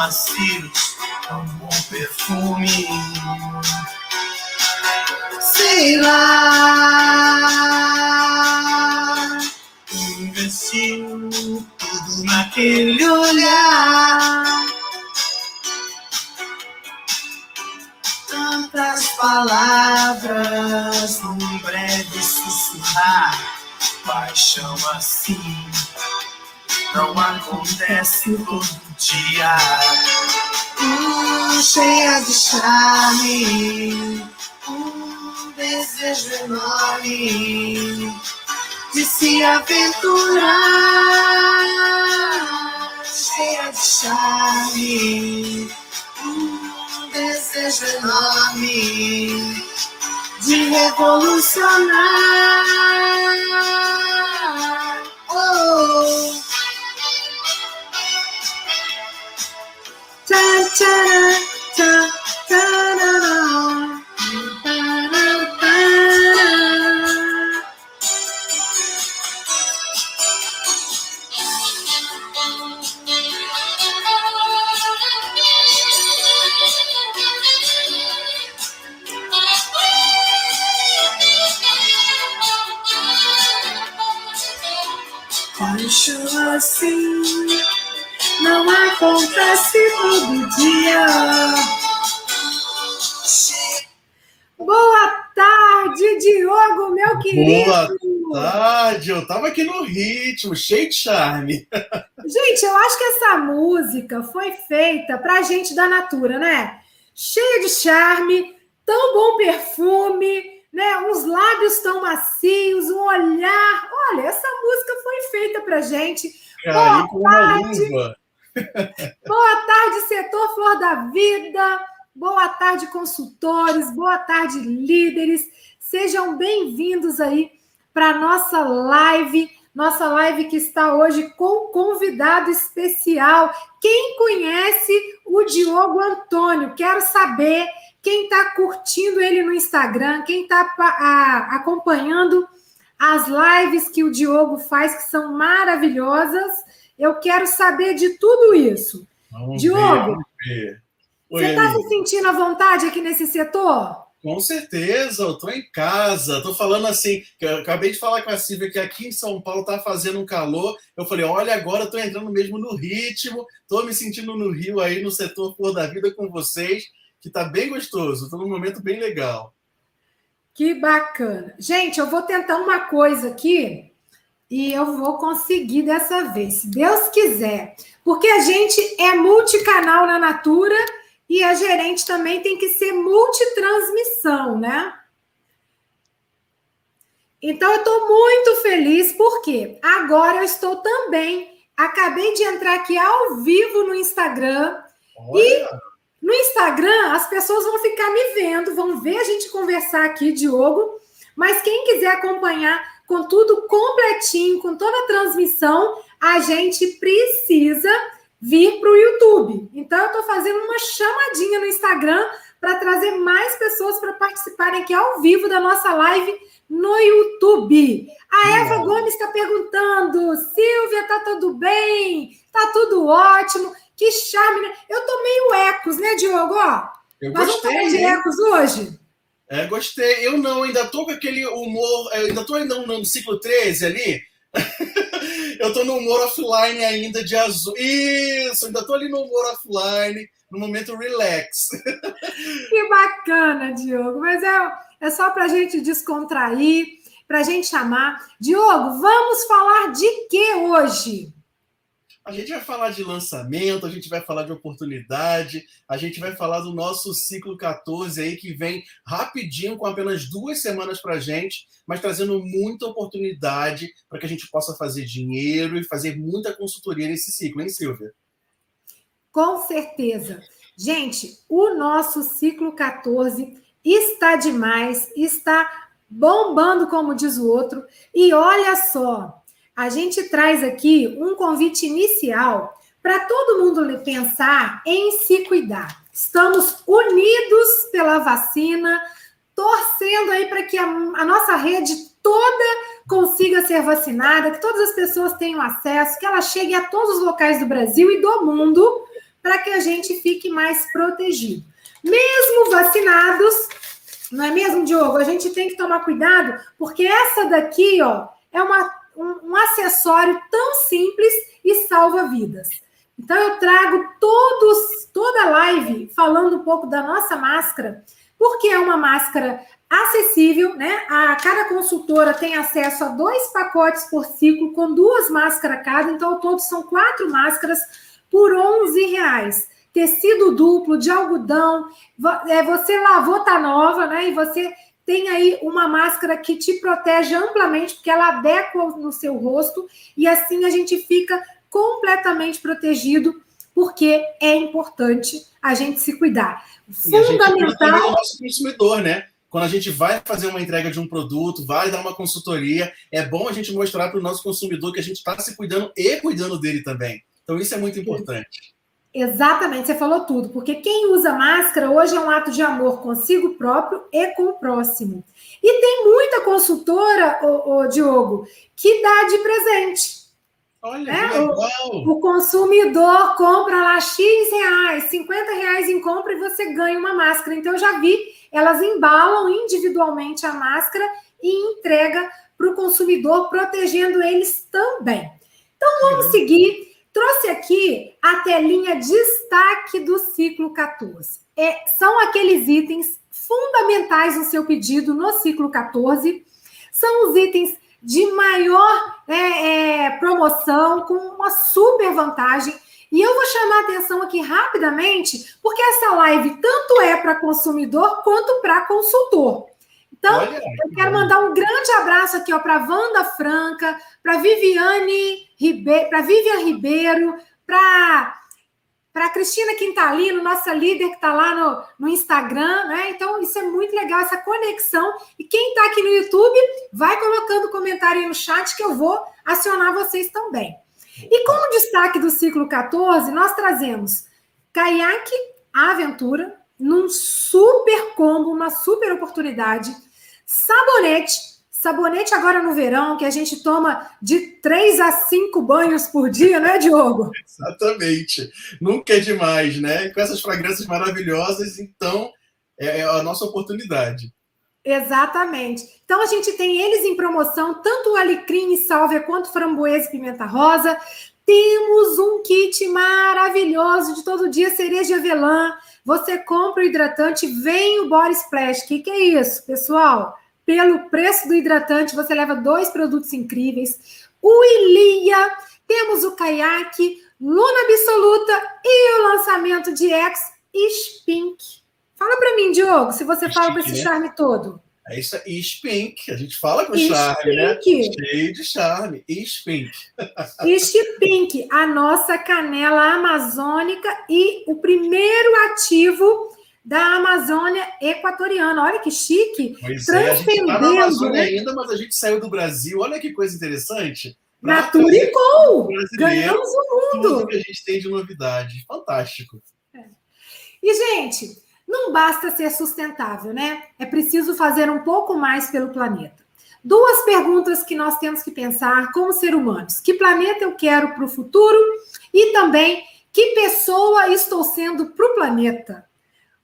macios, tão bom perfume. sei lá. Investiu tudo naquele olhar. Tantas palavras num breve sussurrar. Paixão assim não acontece todo dia. Hum, cheia de charme, um desejo enorme de se aventurar. Cheia de charme, um desejo enorme de revolucionar. ta ta ta ta acontece todo dia. Boa tarde, Diogo, meu querido. Boa tarde, eu tava aqui no ritmo, cheio de charme. Gente, eu acho que essa música foi feita pra gente da Natura, né? Cheia de charme, tão bom perfume, né? Uns lábios tão macios, um olhar. Olha, essa música foi feita pra gente. Uma tarde. Boa tarde, setor Flor da Vida. Boa tarde, consultores. Boa tarde, líderes. Sejam bem-vindos aí para nossa live, nossa live que está hoje com convidado especial. Quem conhece o Diogo Antônio? Quero saber quem está curtindo ele no Instagram, quem está acompanhando as lives que o Diogo faz, que são maravilhosas. Eu quero saber de tudo isso. Vamos Diogo, ver. Oi, Você está se sentindo à vontade aqui nesse setor? Com certeza, eu tô em casa. Tô falando assim, eu acabei de falar com a Silvia que aqui em São Paulo tá fazendo um calor. Eu falei, olha, agora eu tô entrando mesmo no ritmo, tô me sentindo no Rio aí, no setor Flor da Vida com vocês, que tá bem gostoso, tô num momento bem legal. Que bacana. Gente, eu vou tentar uma coisa aqui e eu vou conseguir dessa vez, se Deus quiser. Porque a gente é multicanal na Natura e a gerente também tem que ser multitransmissão, né? Então, eu estou muito feliz porque agora eu estou também. Acabei de entrar aqui ao vivo no Instagram. Olha, No Instagram, as pessoas vão ficar me vendo, vão ver a gente conversar aqui, Diogo. Mas quem quiser acompanhar com tudo completinho, com toda a transmissão, a gente precisa vir para o YouTube. Então, eu estou fazendo uma chamadinha no Instagram para trazer mais pessoas para participarem aqui ao vivo da nossa live no YouTube. A Eva Sim. Gomes está perguntando: Silvia, tá tudo bem? Tá tudo ótimo. Que charme, né? Eu tô meio ecos, né, Diogo? Eu Nós gostei, vamos falar de ecos hoje? É, gostei. Eu não, ainda tô com aquele humor, ainda tô ainda no ciclo 13 ali. eu tô no humor offline ainda de azul. Isso, ainda tô ali no humor offline, no momento relax. que bacana, Diogo. Mas é, é só pra gente descontrair, pra gente chamar. Diogo, vamos falar de que hoje? A gente vai falar de lançamento, a gente vai falar de oportunidade, a gente vai falar do nosso ciclo 14 aí que vem rapidinho, com apenas duas semanas para a gente, mas trazendo muita oportunidade para que a gente possa fazer dinheiro e fazer muita consultoria nesse ciclo, hein, Silvia? Com certeza. Gente, o nosso ciclo 14 está demais, está bombando, como diz o outro, e olha só a gente traz aqui um convite inicial para todo mundo pensar em se cuidar. Estamos unidos pela vacina, torcendo aí para que a, a, nossa rede toda consiga ser vacinada, que todas as pessoas tenham acesso, que ela chegue a todos os locais do Brasil e do mundo, para que a gente fique mais protegido. Mesmo vacinados, não é mesmo, Diogo? A gente tem que tomar cuidado, porque essa daqui, ó, é uma um, um acessório tão simples e salva vidas. Então eu trago todos toda a live falando um pouco da nossa máscara, porque é uma máscara acessível, né? A cada consultora tem acesso a dois pacotes por ciclo com duas máscaras cada, então todos são quatro máscaras por 11 reais. Tecido duplo de algodão, é, você lavou tá nova, né? E você tem aí uma máscara que te protege amplamente, porque ela adequa no seu rosto, e assim a gente fica completamente protegido, porque é importante a gente se cuidar. Fundamental. o nosso consumidor, né? Quando a gente vai fazer uma entrega de um produto, vai dar uma consultoria, é bom a gente mostrar para o nosso consumidor que a gente está se cuidando e cuidando dele também. Então, isso é muito importante. Exatamente, você falou tudo, porque quem usa máscara hoje é um ato de amor consigo próprio e com o próximo. E tem muita consultora, ô, ô Diogo, que dá de presente. Olha, né? o, o, consumidor compra lá X reais, 50 reais em compra e você ganha uma máscara. Então, eu já vi, elas embalam individualmente a máscara e entrega para o consumidor, protegendo eles também. Então, vamos uhum. seguir Trouxe aqui a telinha destaque do ciclo 14. É, são aqueles itens fundamentais no seu pedido no ciclo 14. São os itens de maior é, é, promoção, com uma super vantagem. E eu vou chamar a atenção aqui rapidamente, porque essa live tanto é para consumidor quanto para consultor. Então, Olha, eu quero mandar um grande abraço aqui para Wanda Franca, para Viviane Ribeiro, para Vivian Ribeiro, para para Cristina Quintalino, nossa líder que está lá no, no Instagram, né? Então, isso é muito legal, essa conexão. E quem está aqui no YouTube, vai colocando comentário aí no chat que eu vou acionar vocês também. E como destaque do ciclo 14, nós trazemos caiaque aventura, num super combo, uma super oportunidade Sabonete. Sabonete agora no verão, que a gente toma de três a cinco banhos por dia, né, Diogo? Exatamente. Nunca é demais, né? Com essas fragrâncias maravilhosas, então é, é a nossa oportunidade. Exatamente. Então a gente tem eles em promoção, tanto o alecrim e sálvia quanto framboesa e pimenta rosa. Temos um kit maravilhoso de todo dia, cereja de avelã. Você compra o hidratante, vem o body splash. O que, que é isso, pessoal? Pelo preço do hidratante, você leva dois produtos incríveis. O Ilia, temos o caiaque, Luna Absoluta e o lançamento de X Spink. Fala para mim, Diogo, se você fala com esse né? charme todo. É isso aí, Spink. A gente fala com charme, né? Cheio de charme. Spink. Spink, a nossa canela amazônica e o primeiro ativo da Amazônia equatoriana. Olha que chique. Pois é, a gente está na Amazônia né? ainda, mas a gente saiu do Brasil. Olha que coisa interessante. Natura e Com. Ganhamos o mundo. Tudo que a gente tem de novidade. Fantástico. É. E, gente, não basta ser sustentável, né? É preciso fazer um pouco mais pelo planeta. Duas perguntas que nós temos que pensar como ser humanos: que planeta eu quero para o futuro? E também que pessoa estou sendo para o planeta?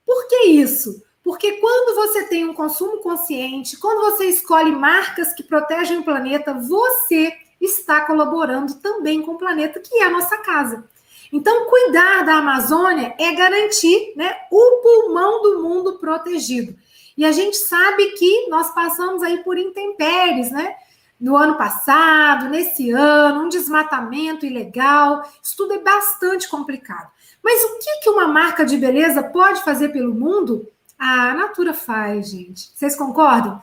Por que isso? Porque quando você tem um consumo consciente, quando você escolhe marcas que protegem o planeta, você está colaborando também com o planeta, que é a nossa casa. Então, cuidar da Amazônia é garantir né, o pulmão do mundo protegido. E a gente sabe que nós passamos aí por intempéries, né? No ano passado, nesse ano, um desmatamento ilegal. Isso tudo é bastante complicado. Mas o que, que uma marca de beleza pode fazer pelo mundo? a Natura faz, gente. Vocês concordam?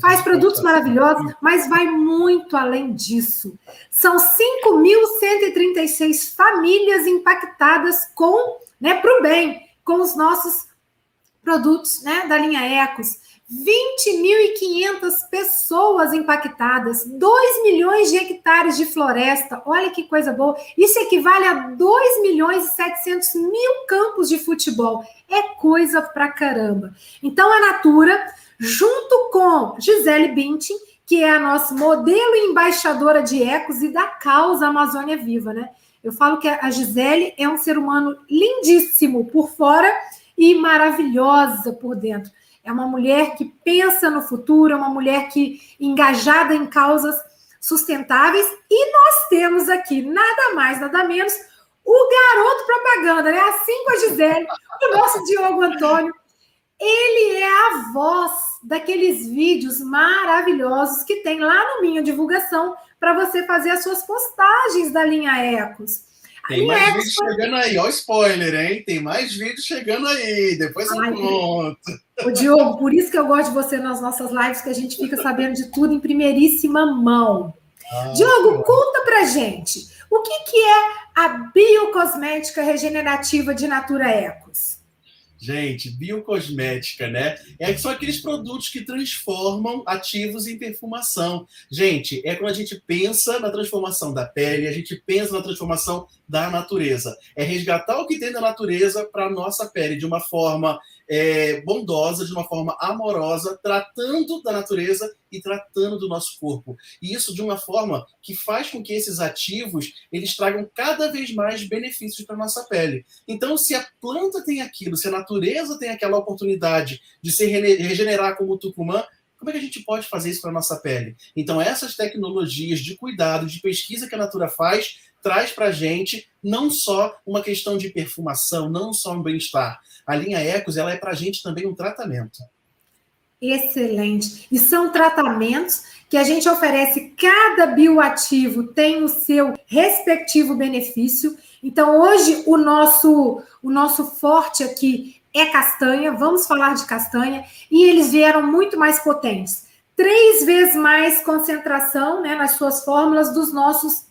Faz produtos maravilhosos, mas vai muito além disso. São 5.136 famílias impactadas com, né, para o bem, com os nossos produtos, né, da linha Ecos. 20.500 pessoas impactadas, 2 milhões de hectares de floresta. Olha que coisa boa. Isso equivale a 2 milhões e 700 mil campos de futebol. É coisa pra caramba. Então, a Natura, junto com Gisele Bündchen, que é a nossa modelo e embaixadora de ecos e da causa Amazônia Viva, né? Eu falo que a Gisele é um ser humano lindíssimo por fora e maravilhosa por dentro. É uma mulher que pensa no futuro, é uma mulher que engajada em causas sustentáveis. E nós temos aqui nada mais, nada menos o garoto propaganda, né? Assim com a Gisele, o nosso Diogo Antônio. Ele é a voz daqueles vídeos maravilhosos que tem lá no Minha Divulgação para você fazer as suas postagens da linha Ecos. Tem mais vídeos chegando aí, ó, spoiler, hein? Tem mais vídeos chegando aí, depois eu conto. Ô, Diogo, por isso que eu gosto de você nas nossas lives, que a gente fica sabendo de tudo em primeiríssima mão. Ah, Diogo, conta pra gente, o que, que é a biocosmética regenerativa de Natura Ecos? Gente, biocosmética, né? É, são aqueles produtos que transformam ativos em perfumação. Gente, é quando a gente pensa na transformação da pele, a gente pensa na transformação da natureza. É resgatar o que tem da natureza para a nossa pele de uma forma é, bondosa, de uma forma amorosa, tratando da natureza e tratando do nosso corpo. E isso de uma forma que faz com que esses ativos eles tragam cada vez mais benefícios para nossa pele. Então, se a planta tem aquilo, se a natureza tem aquela oportunidade de se regenerar como o tucumã, como é que a gente pode fazer isso para nossa pele? Então, essas tecnologias de cuidado, de pesquisa que a Natura faz, traz para a gente não só uma questão de perfumação, não só um bem-estar. A linha Ecos ela é para a gente também um tratamento. Excelente. E são tratamentos que a gente oferece, cada bioativo tem o seu respectivo benefício. Então, hoje, o nosso, o nosso forte aqui é castanha, vamos falar de castanha, e eles vieram muito mais potentes. Três vezes mais concentração né, nas suas fórmulas dos nossos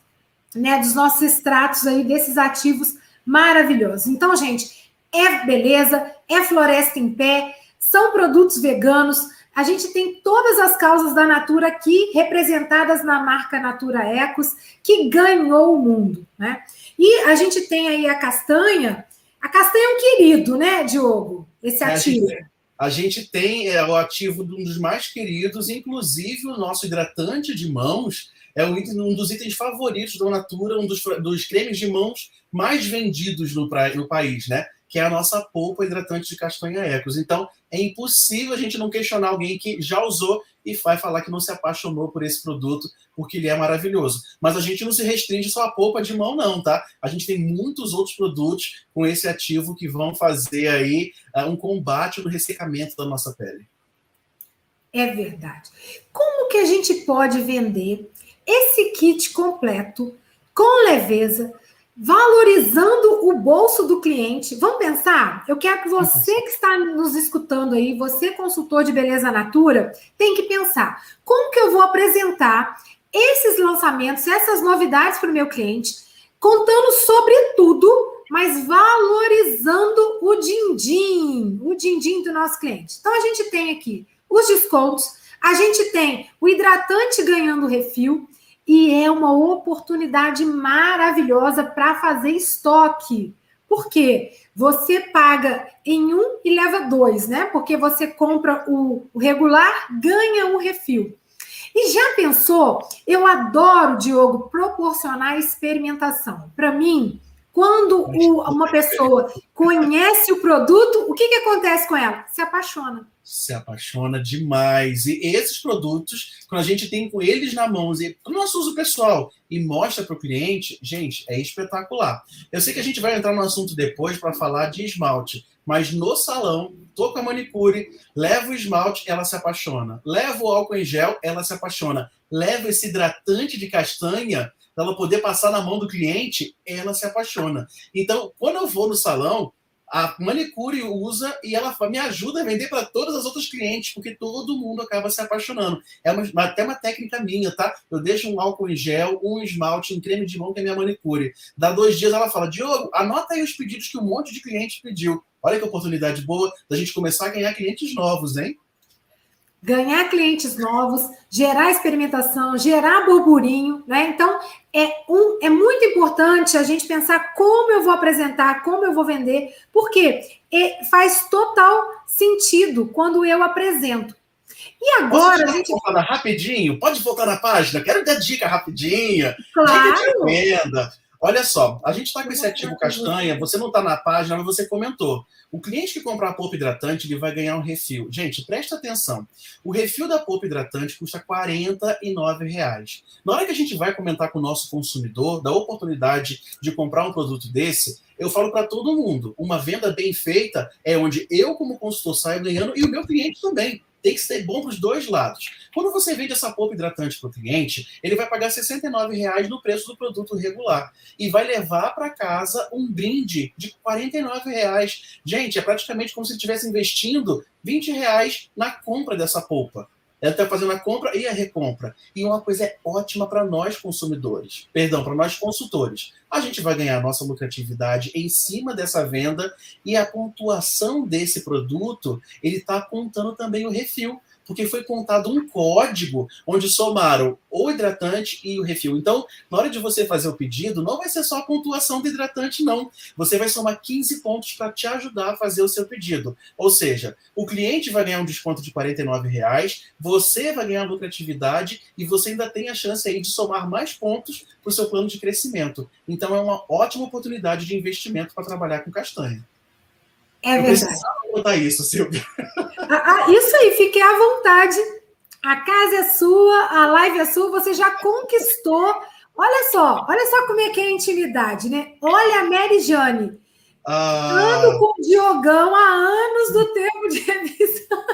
né, dos nossos extratos aí, desses ativos maravilhosos. Então, gente, é beleza, é floresta em pé, são produtos veganos. A gente tem todas as causas da Natura aqui representadas na marca Natura Ecos, que ganhou o mundo, né? E a gente tem aí a castanha. A castanha é um querido, né, Diogo? Esse ativo. A gente, a gente tem é, o ativo de um dos mais queridos, inclusive o nosso hidratante de mãos é um, um dos itens favoritos da Natura, um dos, dos cremes de mãos mais vendidos no, pra, no país, né? Que é a nossa polpa hidratante de castanha Ecos. Então, é impossível a gente não questionar alguém que já usou e vai falar que não se apaixonou por esse produto, porque ele é maravilhoso. Mas a gente não se restringe só a polpa de mão, não, tá? A gente tem muitos outros produtos com esse ativo que vão fazer aí uh, um combate no ressecamento da nossa pele. É verdade. Como que a gente pode vender esse kit completo, com leveza, valorizando o bolso do cliente. Vamos pensar? Eu quero que você que está nos escutando aí, você consultor de beleza natura, tem que pensar como que eu vou apresentar esses lançamentos, essas novidades para o meu cliente, contando sobre tudo, mas valorizando o din-din, o din-din do nosso cliente. Então a gente tem aqui os descontos, a gente tem o hidratante ganhando refil, e é uma oportunidade maravilhosa para fazer estoque. Por quê? Você paga em um e leva dois, né? Porque você compra o, regular, ganha um refil. E já pensou? Eu adoro, Diogo, proporcionar experimentação. Para mim, quando o, uma pessoa conhece o produto, o que, que acontece com ela? Se apaixona se apaixona demais. E esses produtos, quando a gente tem com eles na mão e no nosso uso pessoal e mostra para o cliente, gente, é espetacular. Eu sei que a gente vai entrar no assunto depois para falar de esmalte, mas no salão, tô com a manicure, levo o esmalte, ela se apaixona. Levo o álcool em gel, ela se apaixona. Levo esse hidratante de castanha, ela poder passar na mão do cliente, ela se apaixona. Então, quando eu vou no salão, a manicure usa e ela me ajuda a vender para todas as outras clientes, porque todo mundo acaba se apaixonando. É uma, até uma técnica minha, tá? Eu deixo um álcool em gel, um esmalte, um creme de mão que é minha manicure. Dá dois dias ela fala, Diogo, anota aí os pedidos que um monte de cliente pediu. Olha que oportunidade boa da gente começar a ganhar clientes novos, hein? ganhar clientes novos, gerar experimentação, gerar burburinho, né? Então é, um, é importante a gente pensar como eu vou apresentar, como eu vou vender, porque é, faz total sentido quando eu apresento. E agora. Posso a gente... voltar rapidinho? Pode voltar na página? Quero dar dica rapidinha. Claro. Dica de venda. Olha só, a gente está com esse ativo castanha, você não está na página, mas você comentou. O cliente que comprar a polpa hidratante, ele vai ganhar um refil. Gente, presta atenção. O refil da polpa hidratante custa R$ reais. Na hora que a gente vai comentar com o nosso consumidor da oportunidade de comprar um produto desse, eu falo para todo mundo, uma venda bem feita é onde eu, como consultor, saio ganhando e o meu cliente também tem que ser bom para os dois lados. Quando você vende essa polpa hidratante para o cliente, ele vai pagar R$ 69,00 no preço do produto regular e vai levar para casa um brinde de R$ 49,00. Gente, é praticamente como se estivesse investindo R$ 20,00 na compra dessa polpa. Ela está fazendo a compra e a recompra. E uma coisa é ótima para nós consumidores, perdão, para nós consultores. A gente vai ganhar nossa lucratividade em cima dessa venda e a pontuação desse produto, ele está contando também o refil porque foi contado um código onde somaram o hidratante e o refil. Então, na hora de você fazer o pedido, não vai ser só a pontuação do hidratante, não. Você vai somar 15 pontos para te ajudar a fazer o seu pedido. Ou seja, o cliente vai ganhar um desconto de R$ reais, você vai ganhar lucratividade e você ainda tem a chance aí de somar mais pontos para o seu plano de crescimento. Então, é uma ótima oportunidade de investimento para trabalhar com castanha. É verdade. Eu botar isso, Silvia. Ah, ah, isso aí, fique à vontade. A casa é sua, a live é sua, você já conquistou. Olha só, olha só como é que é a intimidade, né? Olha a Mary Jane. Ah. Ando com o Diogão há anos do tempo de revisão.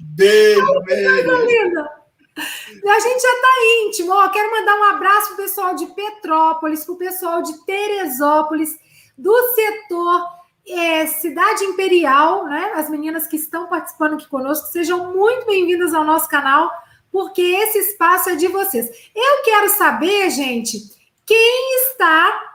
Beijo, linda. A gente já está íntimo. Ó, quero mandar um abraço pro pessoal de Petrópolis, pro pessoal de Teresópolis, do setor é, Cidade Imperial, né? As meninas que estão participando aqui conosco, sejam muito bem-vindas ao nosso canal, porque esse espaço é de vocês. Eu quero saber, gente, quem está.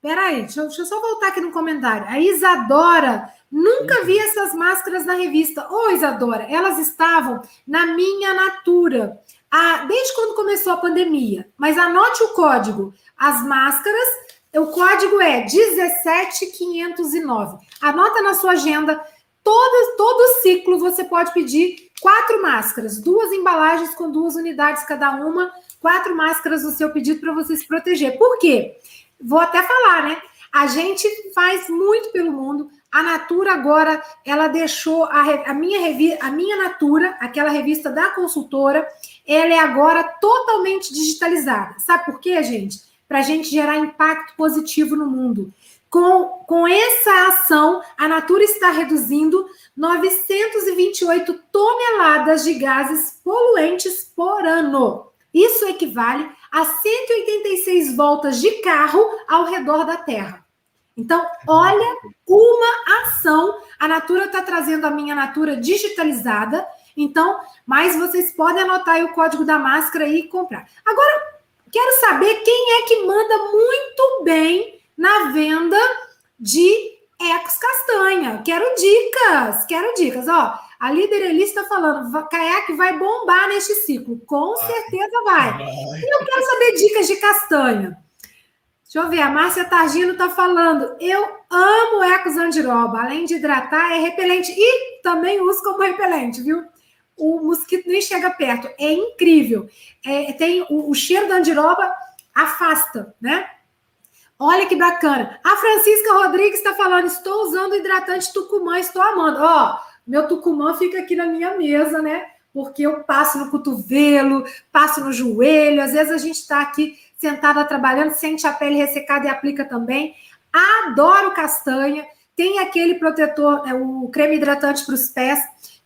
Peraí, deixa eu, deixa eu só voltar aqui no comentário. A Isadora, nunca vi essas máscaras na revista. Ô, Isadora, elas estavam na minha Natura. Ah, desde quando começou a pandemia. Mas anote o código. As máscaras o código é 17509. Anota na sua agenda. Todo, todo ciclo você pode pedir quatro máscaras, duas embalagens com duas unidades cada uma, quatro máscaras no seu pedido para você se proteger. Por quê? Vou até falar, né? A gente faz muito pelo mundo. A Natura agora, ela deixou a, a minha revista, a minha Natura, aquela revista da consultora, ela é agora totalmente digitalizada. Sabe por quê, gente? Para a gente gerar impacto positivo no mundo. Com, com essa ação, a Natura está reduzindo 928 toneladas de gases poluentes por ano. Isso equivale a 186 voltas de carro ao redor da Terra. Então, olha uma ação. A Natura está trazendo a minha Natura digitalizada. Então, mas vocês podem anotar o código da máscara e comprar. Agora, Quero saber quem é que manda muito bem na venda de Ecos Castanha. Quero dicas, quero dicas. Ó, a líder Elis está falando, caiaque vai bombar neste ciclo. Com certeza vai. E eu quero saber dicas de castanha. Deixa eu ver, a Márcia Targino está falando. Eu amo Ecos Andiroba. Além de hidratar, é repelente. E também uso como repelente, viu? O mosquito nem chega perto. É incrível. É, tem o, o cheiro da andiroba afasta, né? Olha que bacana. A Francisca Rodrigues está falando: estou usando hidratante Tucumã, estou amando. Ó, meu Tucumã fica aqui na minha mesa, né? Porque eu passo no cotovelo, passo no joelho. Às vezes a gente está aqui sentada trabalhando, sente a pele ressecada e aplica também. Adoro castanha. Tem aquele protetor, é, o creme hidratante para os pés.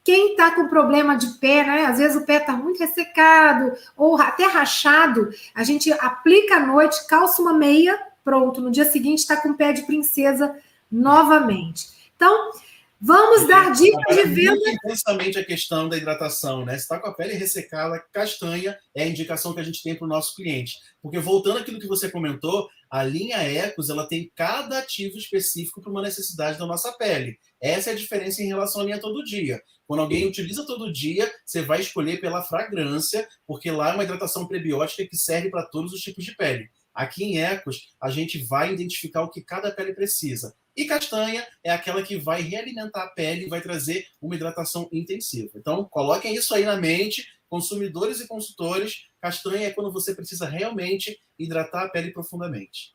Quem está com problema de pé, né? Às vezes o pé está muito ressecado ou até rachado, a gente aplica à noite, calça uma meia, pronto. No dia seguinte está com o pé de princesa novamente. Então, Vamos dar dicas de venda. Intensamente a questão da hidratação, né? Se está com a pele ressecada, castanha é a indicação que a gente tem para o nosso cliente. Porque voltando àquilo que você comentou, a linha Ecos ela tem cada ativo específico para uma necessidade da nossa pele. Essa é a diferença em relação à linha todo dia. Quando alguém utiliza todo dia, você vai escolher pela fragrância, porque lá é uma hidratação prebiótica que serve para todos os tipos de pele. Aqui em Ecos, a gente vai identificar o que cada pele precisa. E castanha é aquela que vai realimentar a pele e vai trazer uma hidratação intensiva. Então, coloquem isso aí na mente, consumidores e consultores. Castanha é quando você precisa realmente hidratar a pele profundamente.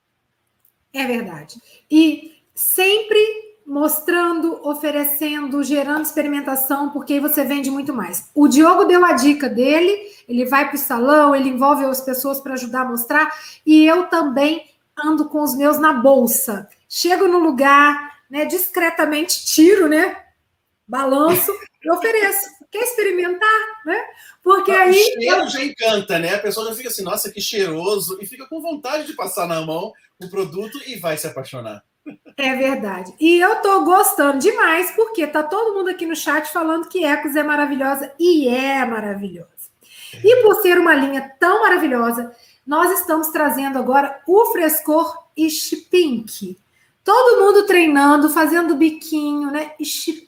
É verdade. E sempre mostrando, oferecendo, gerando experimentação, porque aí você vende muito mais. O Diogo deu a dica dele, ele vai para o salão, ele envolve as pessoas para ajudar a mostrar, e eu também ando com os meus na bolsa chego no lugar, né, discretamente tiro, né, balanço e ofereço. Quer experimentar, né? Porque aí. O cheiro já encanta, né? A pessoa já fica assim, nossa, que cheiroso, e fica com vontade de passar na mão o produto e vai se apaixonar. É verdade. E eu tô gostando demais, porque tá todo mundo aqui no chat falando que Ecos é maravilhosa e é maravilhosa. E por ser uma linha tão maravilhosa, nós estamos trazendo agora o frescor Ish Pink. Todo mundo treinando, fazendo biquinho, né? E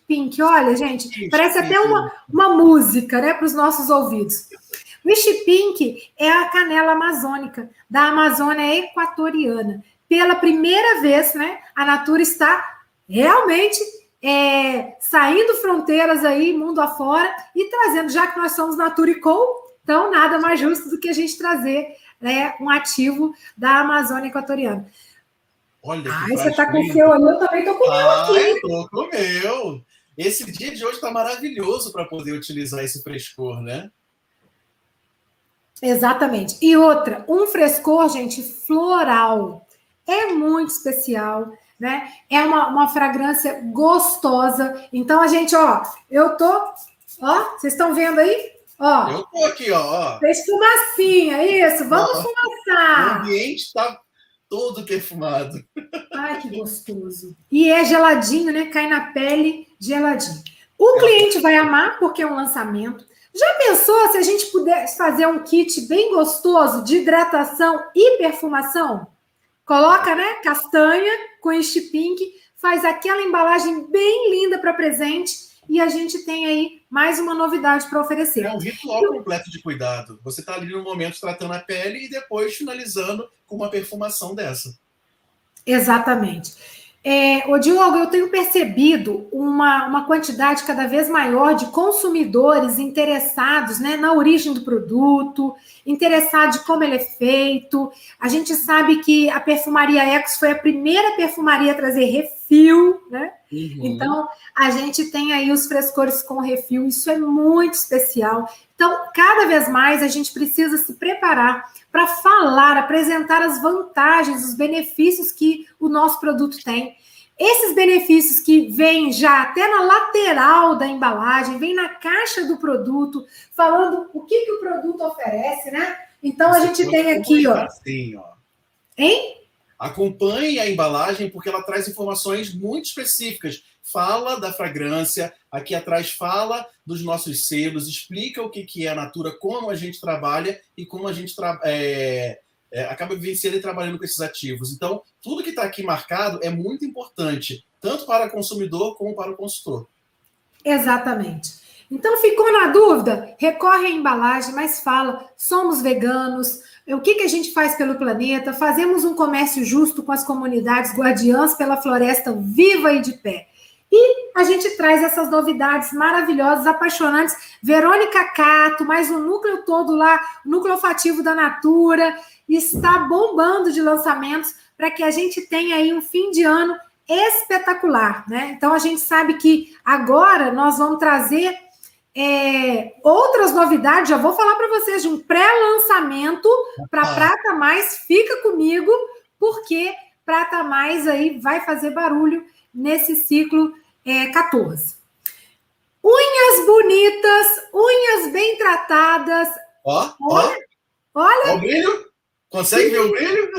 Pink, olha, gente, parece até uma, uma música, né, para os nossos ouvidos. O Pink é a canela amazônica, da Amazônia Equatoriana. Pela primeira vez, né, a Natura está realmente é, saindo fronteiras aí, mundo afora, e trazendo, já que nós somos Natura e Co, então nada mais justo do que a gente trazer né, um ativo da Amazônia Equatoriana. Olha Ai, você tá com o seu ali, eu também tô com o meu aqui. Tô com o meu. Esse dia de hoje tá maravilhoso para poder utilizar esse frescor, né? Exatamente. E outra, um frescor, gente, floral. É muito especial, né? É uma, uma fragrância gostosa. Então, a gente, ó, eu tô. Ó, vocês estão vendo aí? Ó, eu tô aqui, ó. Fez fumacinha, isso. Vamos ó, fumaçar. O ambiente tá todo perfumado. Ai, que gostoso. E é geladinho, né? Cai na pele, geladinho. O cliente vai amar porque é um lançamento. Já pensou se a gente pudesse fazer um kit bem gostoso de hidratação e perfumação? Coloca, né, castanha com este pink, faz aquela embalagem bem linda para presente e a gente tem aí mais uma novidade para oferecer. É um ritual completo de cuidado. Você está ali no momento tratando a pele e depois finalizando com uma perfumação dessa. Exatamente. É, ô Diogo, eu tenho percebido uma, uma quantidade cada vez maior de consumidores interessados né, na origem do produto, interessados de como ele é feito. A gente sabe que a perfumaria Ex foi a primeira perfumaria a trazer refil, né? Uhum. Então, a gente tem aí os frescores com refil, isso é muito especial. Então, cada vez mais a gente precisa se preparar para falar, apresentar as vantagens, os benefícios que o nosso produto tem. Esses benefícios que vêm já até na lateral da embalagem, vem na caixa do produto, falando o que, que o produto oferece, né? Então a gente tem aqui, ó. Assim, ó. Hein? Acompanhe a embalagem porque ela traz informações muito específicas. Fala da fragrância, aqui atrás fala dos nossos selos, explica o que, é a Natura, como a gente trabalha e como a gente é, é, acaba vivenciando e trabalhando com esses ativos. Então, tudo que está aqui marcado é muito importante, tanto para o consumidor como para o consultor. Exatamente. Então, ficou na dúvida? Recorre à embalagem, mas fala: somos veganos. O que, que a gente faz pelo planeta? Fazemos um comércio justo com as comunidades guardiãs pela floresta viva e de pé. E a gente traz essas novidades maravilhosas, apaixonantes. Verônica Cato, mais um núcleo todo lá, núcleo olfativo da Natura, está bombando de lançamentos para que a gente tenha aí um fim de ano espetacular, né? Então a gente sabe que agora nós vamos trazer é, outras novidades. Já vou falar para vocês de um pré-lançamento para Prata Mais. Fica comigo, porque Prata Mais aí vai fazer barulho nesse ciclo é, 14. Unhas bonitas, unhas bem tratadas. Ó, ó. Olha. o brilho? Consegue ver o brilho?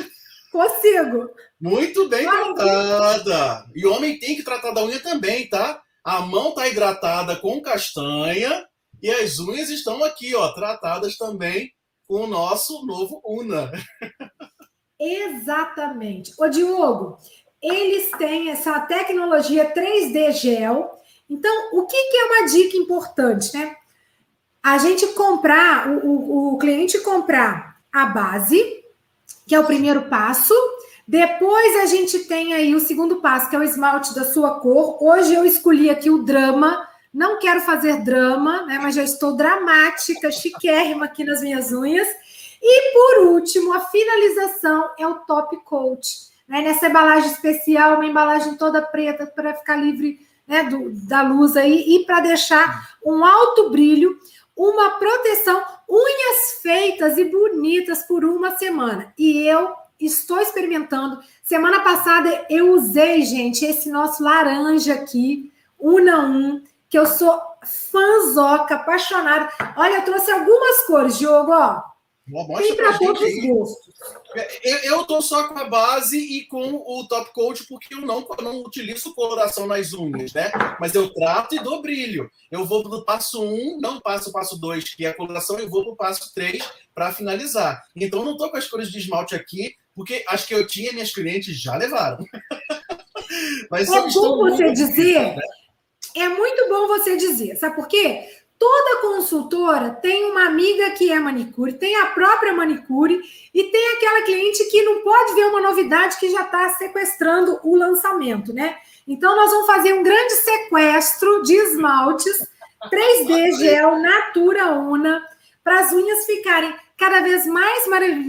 Consigo. Muito bem Olha tratada. E homem tem que tratar da unha também, tá? A mão tá hidratada com castanha e as unhas estão aqui, ó, tratadas também com o nosso novo Una. Exatamente. Ô, Diogo, eles têm essa tecnologia 3D gel. Então, o que, que é uma dica importante, né? A gente comprar, o, o, o cliente comprar a base, que é o primeiro passo. Depois a gente tem aí o segundo passo, que é o esmalte da sua cor. Hoje eu escolhi aqui o drama. Não quero fazer drama, né? Mas já estou dramática, chiquérrima aqui nas minhas unhas. E por último, a finalização é o top coat né, nessa embalagem especial, uma embalagem toda preta para ficar livre né, do, da luz aí e para deixar um alto brilho, uma proteção, unhas feitas e bonitas por uma semana. E eu estou experimentando. Semana passada eu usei, gente, esse nosso laranja aqui, Una 1, que eu sou fãzoca, apaixonada. Olha, eu trouxe algumas cores, Diogo, ó. Tem para todos os gostos. Eu, eu tô só com a base e com o top coat porque eu não, eu não utilizo coloração nas unhas, né? Mas eu trato e dou brilho. Eu vou do passo 1, um, não passo o passo 2, que é a coloração, e vou pro passo 3 para finalizar. Então não tô com as cores de esmalte aqui, porque as que eu tinha, minhas clientes já levaram. Mas é bom você dizer. Né? É muito bom você dizer. Sabe por quê? Toda consultora tem uma amiga que é manicure, tem a própria manicure e tem aquela cliente que não pode ver uma novidade que já está sequestrando o lançamento, né? Então, nós vamos fazer um grande sequestro de esmaltes 3D Gel Natura Una para as unhas ficarem cada vez mais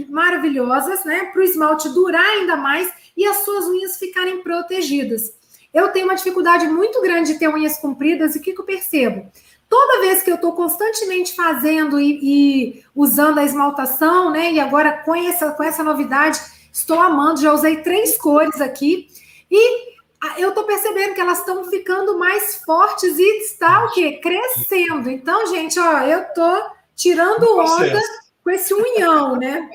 maravilhosas, né? Para o esmalte durar ainda mais e as suas unhas ficarem protegidas. Eu tenho uma dificuldade muito grande de ter unhas compridas e o que, que eu percebo? Toda vez que eu estou constantemente fazendo e, e, usando a esmaltação, né? E agora com essa, com essa novidade, estou amando, já usei três cores aqui. E eu estou percebendo que elas estão ficando mais fortes e está o quê? Crescendo. Então, gente, ó, eu estou tirando onda com esse unhão, né?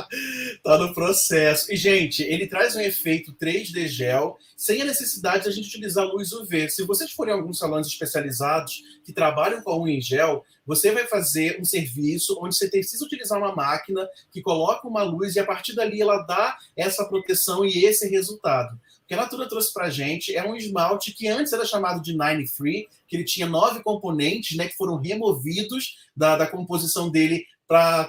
tá no processo. E, gente, ele traz um efeito 3D gel sem a necessidade de a gente utilizar luz UV. Se vocês forem em alguns salões especializados que trabalham com unha em gel, você vai fazer um serviço onde você precisa utilizar uma máquina que coloca uma luz e a partir dali ela dá essa proteção e esse resultado. O que a Natura trouxe para gente é um esmalte que antes era chamado de Nine Free, que ele tinha nove componentes, né, que foram removidos da, da composição dele para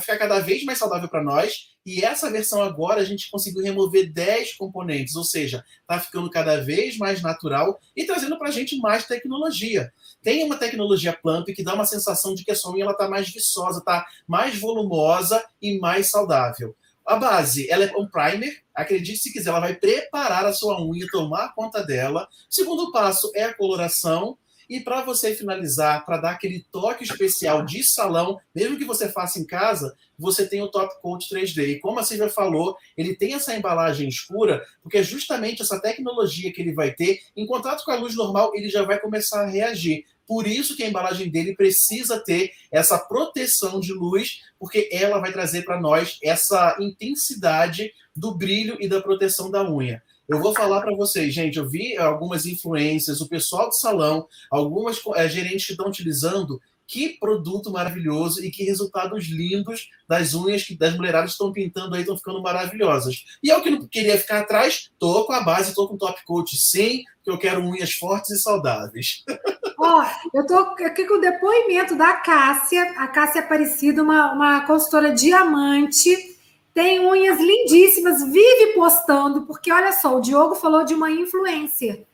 ficar cada vez mais saudável para nós. E essa versão agora a gente conseguiu remover 10 componentes, ou seja, está ficando cada vez mais natural e trazendo para a gente mais tecnologia. Tem uma tecnologia Plump que dá uma sensação de que a sua unha está mais viçosa, está mais volumosa e mais saudável. A base, ela é um primer. Acredite se quiser, ela vai preparar a sua unha, tomar conta dela. O segundo passo é a coloração. E para você finalizar, para dar aquele toque especial de salão, mesmo que você faça em casa, você tem o Top Coat 3D. E como a Silvia falou, ele tem essa embalagem escura, porque é justamente essa tecnologia que ele vai ter, em contato com a luz normal, ele já vai começar a reagir. Por isso que a embalagem dele precisa ter essa proteção de luz, porque ela vai trazer para nós essa intensidade do brilho e da proteção da unha. Eu vou falar para vocês, gente. Eu vi algumas influências, o pessoal do salão, algumas é, gerentes que estão utilizando. Que produto maravilhoso e que resultados lindos das unhas que das mulheradas estão pintando aí, estão ficando maravilhosas. E eu que não queria ficar atrás, tô com a base, tô com top coat sim, que eu quero unhas fortes e saudáveis. Ó, eu tô aqui com o depoimento da Cássia, a Cássia Aparecida, uma, uma consultora diamante tem unhas lindíssimas, vive postando, porque olha só, o Diogo falou de uma influencer.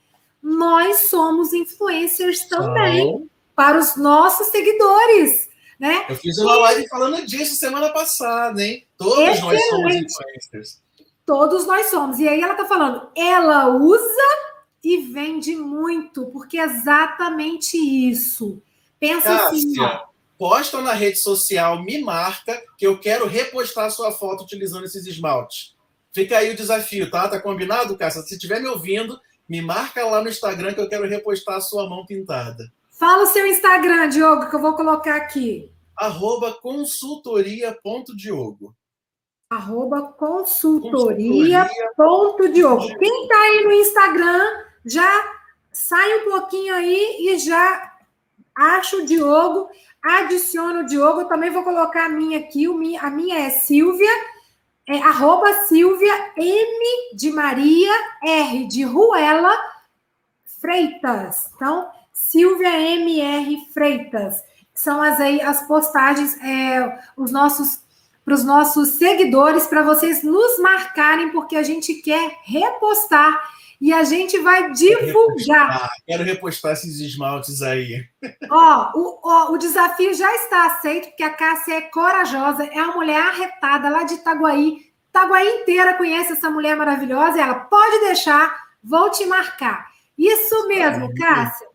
Nós somos influencers também para os nossos seguidores, né? Eu fiz uma live falando disso semana passada, hein? Todos Excelente. nós somos influencers. Todos nós somos. E aí ela tá falando, ela usa e vende muito, porque é exatamente isso. Pensa Cássia, assim, ó posta na rede social, me marca, que eu quero repostar sua foto utilizando esses esmaltes. Fica aí o desafio, tá? Tá combinado, Cássia? Se estiver me ouvindo, me marca lá no Instagram que eu quero repostar a sua mão pintada. Fala o seu Instagram, Diogo, que eu vou colocar aqui. Arroba consultoria.diogo. Arroba consultoria.diogo. Quem tá aí no Instagram, já sai um pouquinho aí e já acha o Diogo adiciona o Diogo, também vou colocar a minha aqui, a minha é Silvia, é arroba Silvia M de Maria, R de Ruela, Freitas. Então, Silvia MR Freitas. São as aí as postagens, é, os nossos para os nossos seguidores, para vocês nos marcarem, porque a gente quer repostar e a gente vai divulgar. Quero repostar, esses esmaltes aí. Ó, o, ó, o desafio já está aceito, porque a Cássia é corajosa, é uma mulher arretada lá de Itaguaí. Itaguaí inteira conhece essa mulher maravilhosa e ela pode deixar, vou te marcar. Isso mesmo, Cássia.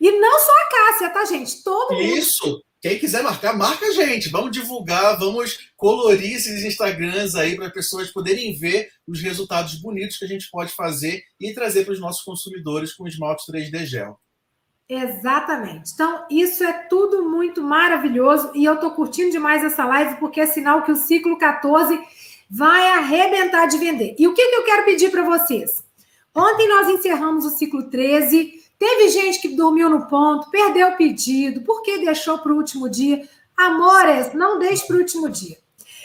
E não só a Cássia, tá, gente? Todo mundo. Isso. Quem quiser marcar, marca a gente. Vamos divulgar, vamos colorir esses Instagrams aí para pessoas poderem ver os resultados bonitos que a gente pode fazer e trazer para os nossos consumidores com esmalte 3D Gel. Exatamente. Então, isso é tudo muito maravilhoso e eu estou curtindo demais essa live porque é sinal que o ciclo 14 vai arrebentar de vender. E o que, que eu quero pedir para vocês? Ontem nós encerramos o ciclo 13 Teve gente que dormiu no ponto, perdeu o pedido, porque deixou para o último dia. Amores, não deixe para o último dia.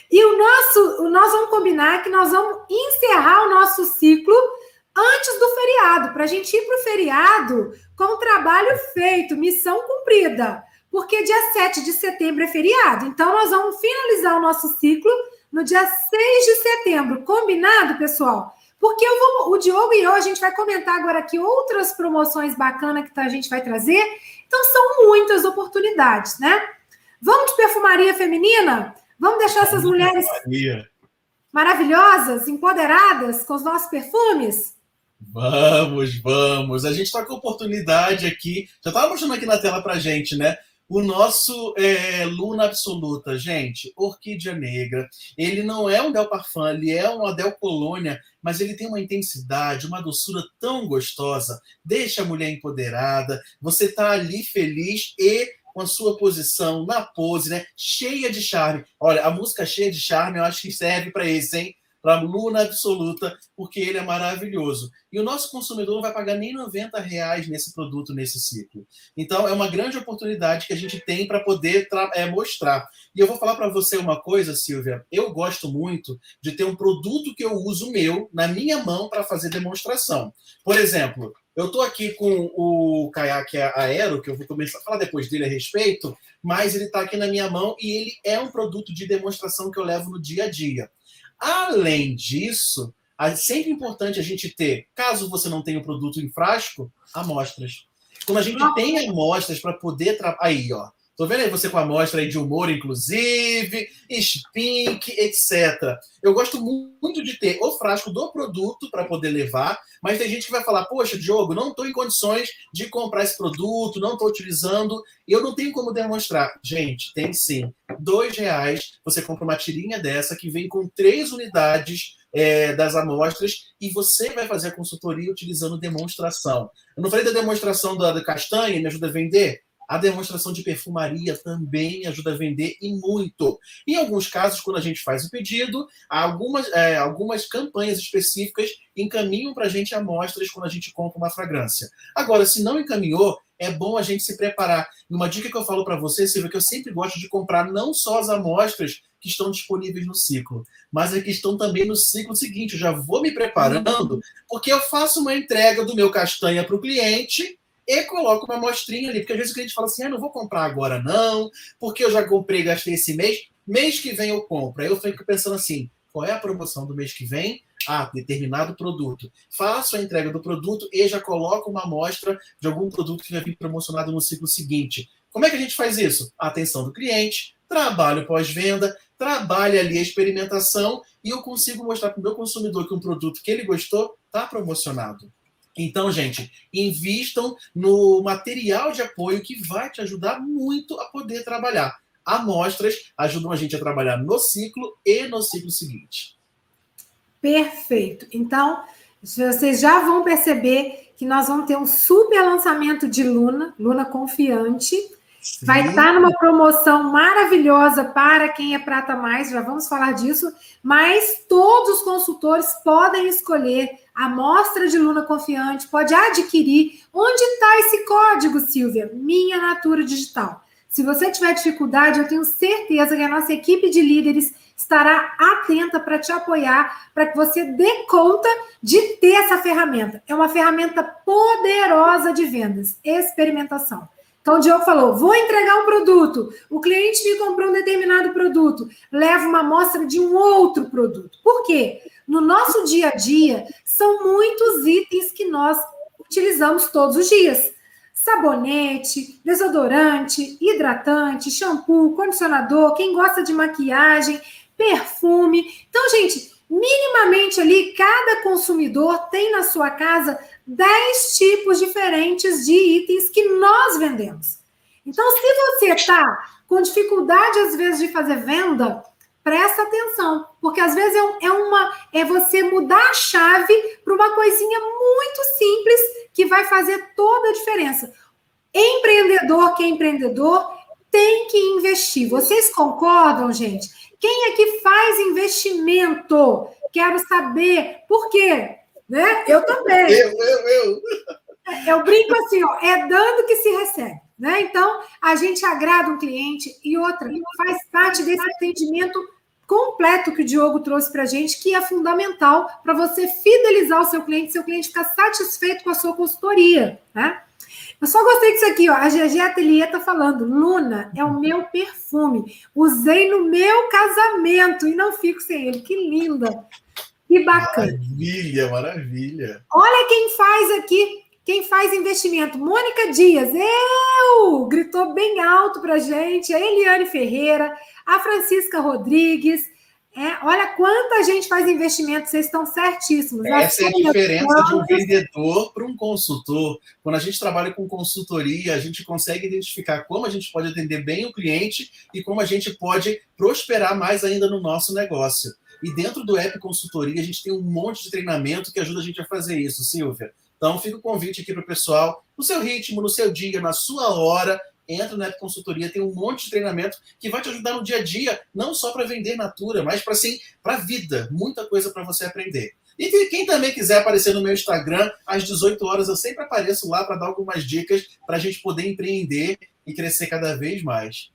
E o nosso, nós vamos combinar que nós vamos encerrar o nosso ciclo antes do feriado, para a gente ir para o feriado com o trabalho feito, missão cumprida. Porque dia 7 de setembro é feriado. Então, nós vamos finalizar o nosso ciclo no dia 6 de setembro. Combinado, pessoal? Porque eu vou, o Diogo e eu, a gente vai comentar agora aqui outras promoções bacanas que a gente vai trazer. Então, são muitas oportunidades, né? Vamos de perfumaria feminina? Vamos deixar essas mulheres maravilhosas, empoderadas com os nossos perfumes? Vamos, vamos. A gente está com oportunidade aqui. Já estava mostrando aqui na tela para gente, né? O nosso é, Luna Absoluta, gente, Orquídea Negra. Ele não é um Del Parfum, ele é um Adel Colônia, mas ele tem uma intensidade, uma doçura tão gostosa. Deixa a mulher empoderada, você tá ali feliz e com a sua posição na pose, né? Cheia de charme. Olha, a música cheia de charme, eu acho que serve para esse, hein? Para Luna Absoluta, porque ele é maravilhoso. E o nosso consumidor não vai pagar nem 90 reais nesse produto, nesse ciclo. Então, é uma grande oportunidade que a gente tem para poder é, mostrar. E eu vou falar para você uma coisa, Silvia. Eu gosto muito de ter um produto que eu uso meu, na minha mão, para fazer demonstração. Por exemplo, eu estou aqui com o caiaque aero, que eu vou começar a falar depois dele a respeito, mas ele está aqui na minha mão e ele é um produto de demonstração que eu levo no dia a dia. Além disso, é sempre importante a gente ter, caso você não tenha o produto em frasco, amostras. Quando a gente tem amostras para poder. Aí, ó. Tô vendo aí você com a amostra aí de humor, inclusive, spink, etc. Eu gosto muito de ter o frasco do produto para poder levar, mas tem gente que vai falar: Poxa, Diogo, não estou em condições de comprar esse produto, não estou utilizando, e eu não tenho como demonstrar. Gente, tem sim. Dois reais, você compra uma tirinha dessa que vem com três unidades é, das amostras e você vai fazer a consultoria utilizando demonstração. Eu não falei da demonstração da, da castanha, me ajuda a vender? A demonstração de perfumaria também ajuda a vender e muito. Em alguns casos, quando a gente faz o pedido, algumas, é, algumas campanhas específicas encaminham para a gente amostras quando a gente compra uma fragrância. Agora, se não encaminhou, é bom a gente se preparar. E uma dica que eu falo para você, Silvia, que eu sempre gosto de comprar não só as amostras que estão disponíveis no ciclo, mas as que estão também no ciclo seguinte. Eu já vou me preparando, porque eu faço uma entrega do meu castanha para o cliente e coloco uma amostrinha ali, porque às vezes o cliente fala assim: ah, não vou comprar agora, não, porque eu já comprei, gastei esse mês, mês que vem eu compro. Aí eu fico pensando assim: qual é a promoção do mês que vem? Ah, determinado produto. Faço a entrega do produto e já coloco uma amostra de algum produto que vai vir promocionado no ciclo seguinte. Como é que a gente faz isso? Atenção do cliente, trabalho pós-venda, trabalha ali a experimentação e eu consigo mostrar para o meu consumidor que um produto que ele gostou está promocionado. Então, gente, invistam no material de apoio que vai te ajudar muito a poder trabalhar. Amostras ajudam a gente a trabalhar no ciclo e no ciclo seguinte. Perfeito. Então, vocês já vão perceber que nós vamos ter um super lançamento de Luna, Luna Confiante. Vai estar numa promoção maravilhosa para quem é Prata Mais, já vamos falar disso, mas todos os consultores podem escolher a amostra de Luna Confiante, pode adquirir. Onde está esse código, Silvia? Minha Natura Digital. Se você tiver dificuldade, eu tenho certeza que a nossa equipe de líderes estará atenta para te apoiar, para que você dê conta de ter essa ferramenta. É uma ferramenta poderosa de vendas, experimentação. Então, o Diogo falou: vou entregar um produto. O cliente me comprou um determinado produto, leva uma amostra de um outro produto. Por quê? No nosso dia a dia, são muitos itens que nós utilizamos todos os dias. Sabonete, desodorante, hidratante, shampoo, condicionador, quem gosta de maquiagem, perfume. Então, gente, minimamente ali, cada consumidor tem na sua casa 10 tipos diferentes de itens que nós vendemos. Então, se você está com dificuldade, às vezes, de fazer venda, presta atenção, porque às vezes é, é, uma é você mudar a chave para uma coisinha muito simples que vai fazer toda a diferença. Empreendedor que é empreendedor tem que investir. Vocês concordam, gente? Quem é que faz investimento? Quero saber por quê. Né? Eu também. Eu, eu, eu. Eu brinco assim, ó, é dando que se recebe. Né? Então, a gente agrada um cliente e outra, faz parte desse atendimento completo que o Diogo trouxe para a gente, que é fundamental para você fidelizar o seu cliente, seu cliente ficar satisfeito com a sua consultoria. Né? Eu só gostei disso aqui, ó. A GG Atelier tá falando. Luna é o meu perfume. Usei no meu casamento e não fico sem ele. Que linda. Que bacana. Maravilha, maravilha. Olha quem faz aqui, quem faz investimento. Mônica Dias, eu! Gritou bem alto pra gente. A Eliane Ferreira, a Francisca Rodrigues, é, olha quanta gente faz investimento, vocês estão certíssimos. Essa é a diferença de um vendedor para um consultor. Quando a gente trabalha com consultoria, a gente consegue identificar como a gente pode atender bem o cliente e como a gente pode prosperar mais ainda no nosso negócio. E dentro do app consultoria, a gente tem um monte de treinamento que ajuda a gente a fazer isso, Silvia. Então, fica o convite aqui para o pessoal, no seu ritmo, no seu dia, na sua hora, entra na consultoria, tem um monte de treinamento que vai te ajudar no dia a dia, não só para vender Natura, mas para sim, para a vida, muita coisa para você aprender. E quem também quiser aparecer no meu Instagram, às 18 horas eu sempre apareço lá para dar algumas dicas para a gente poder empreender e crescer cada vez mais.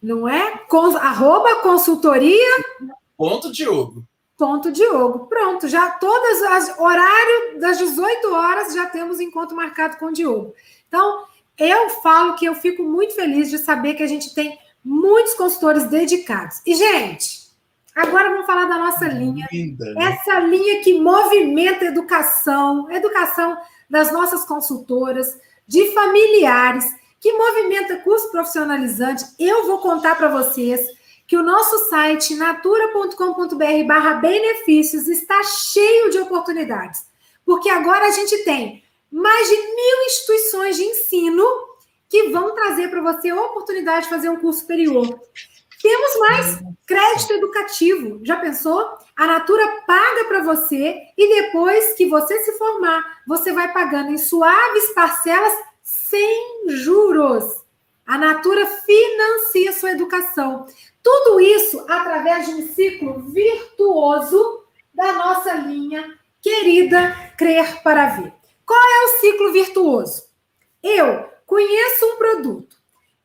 Não é? Com, arroba consultoria. Ponto Diogo. Ponto Diogo. Pronto, já todas as horário das 18 horas já temos encontro marcado com o Diogo. Então, eu falo que eu fico muito feliz de saber que a gente tem muitos consultores dedicados. E, gente, agora vamos falar da nossa linha. Linda, né? Essa linha que movimenta a educação, educação das nossas consultoras, de familiares, que movimenta curso profissionalizante. Eu vou contar para vocês que o nosso site natura.com.br barra benefícios está cheio de oportunidades. Porque agora a gente tem mais de mil instituições de ensino que vão trazer para você a oportunidade de fazer um curso superior. Temos mais crédito educativo. Já pensou? A Natura paga para você e depois que você se formar, você vai pagando em suaves parcelas sem juros. A Natura financia sua educação. Tudo isso através de um ciclo virtuoso da nossa linha querida Crer para Ver. Qual é o ciclo virtuoso? Eu conheço um produto.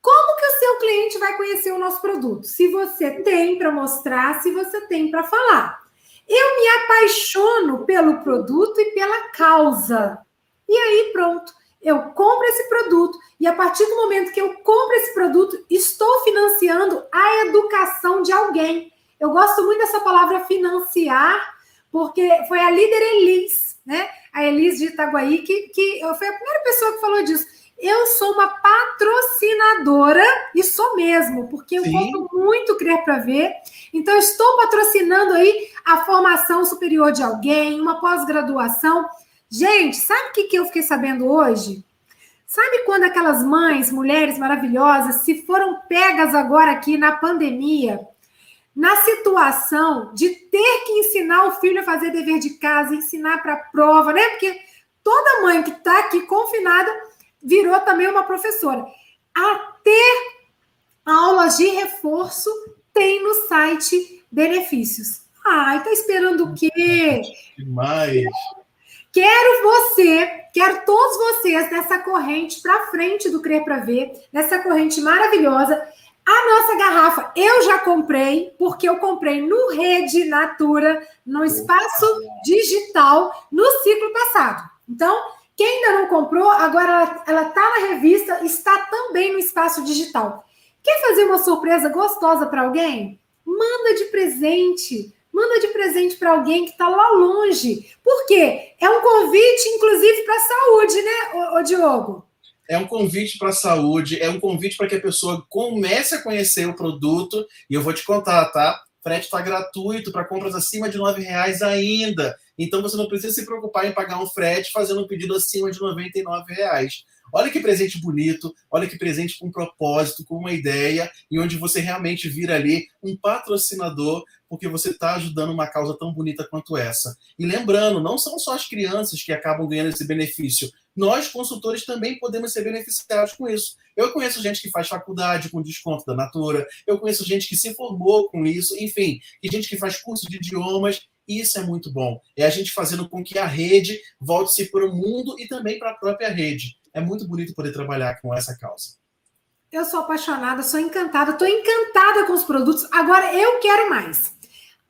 Como que o seu cliente vai conhecer o nosso produto? Se você tem para mostrar, se você tem para falar. Eu me apaixono pelo produto e pela causa. E aí, pronto. Eu compro esse produto e a partir do momento que eu compro esse produto, estou financiando a educação de alguém. Eu gosto muito dessa palavra financiar, porque foi a líder Elis, né? A Elis de Itaguaí, que, que foi a primeira pessoa que falou disso. Eu sou uma patrocinadora, e sou mesmo, porque eu compro muito Crer para Ver. Então, estou patrocinando aí a formação superior de alguém, uma pós-graduação. Gente, sabe o que, que eu fiquei sabendo hoje? Sabe quando aquelas mães, mulheres maravilhosas, se foram pegas agora aqui na pandemia, na situação de ter que ensinar o filho a fazer dever de casa, ensinar para prova, né? Porque toda mãe que está aqui confinada virou também uma professora. Até aulas de reforço tem no site benefícios. Ai, tá esperando o quê? Demais. Quero você, quero todos vocês nessa corrente para frente do Crer para Ver, nessa corrente maravilhosa. A nossa garrafa eu já comprei, porque eu comprei no Rede Natura, no espaço digital, no ciclo passado. Então, quem ainda não comprou, agora ela está na revista, está também no espaço digital. Quer fazer uma surpresa gostosa para alguém? Manda de presente manda de presente para alguém que está lá longe. Por quê? É um convite, inclusive, para a saúde, né, ô, ô Diogo? É um convite para a saúde, é um convite para que a pessoa comece a conhecer o produto. E eu vou te contar, tá? Frete está gratuito para compras acima de R$ reais ainda. Então você não precisa se preocupar em pagar um frete fazendo um pedido acima de R$ reais. Olha que presente bonito, olha que presente com propósito, com uma ideia, e onde você realmente vira ali um patrocinador, porque você está ajudando uma causa tão bonita quanto essa. E lembrando, não são só as crianças que acabam ganhando esse benefício. Nós, consultores, também podemos ser beneficiados com isso. Eu conheço gente que faz faculdade com desconto da Natura, eu conheço gente que se formou com isso, enfim, e gente que faz curso de idiomas isso é muito bom. É a gente fazendo com que a rede volte-se para o mundo e também para a própria rede é muito bonito poder trabalhar com essa causa. Eu sou apaixonada, sou encantada, estou encantada com os produtos. Agora eu quero mais.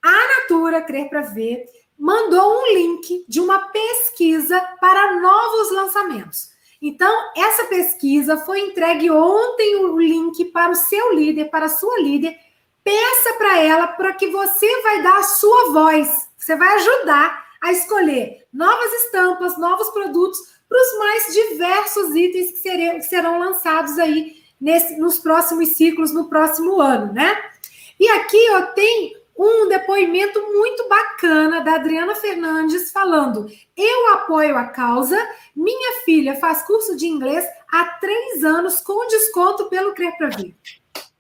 A Natura, Crer para Ver, mandou um link de uma pesquisa para novos lançamentos. Então, essa pesquisa foi entregue ontem o link para o seu líder, para a sua líder. Peça para ela para que você vai dar a sua voz. Você vai ajudar a escolher novas estampas, novos produtos para os mais diversos itens que, que serão lançados aí nesse, nos próximos ciclos, no próximo ano, né? E aqui eu tenho um depoimento muito bacana da Adriana Fernandes falando: Eu apoio a causa, minha filha faz curso de inglês há três anos com desconto pelo Crer Pra Ver.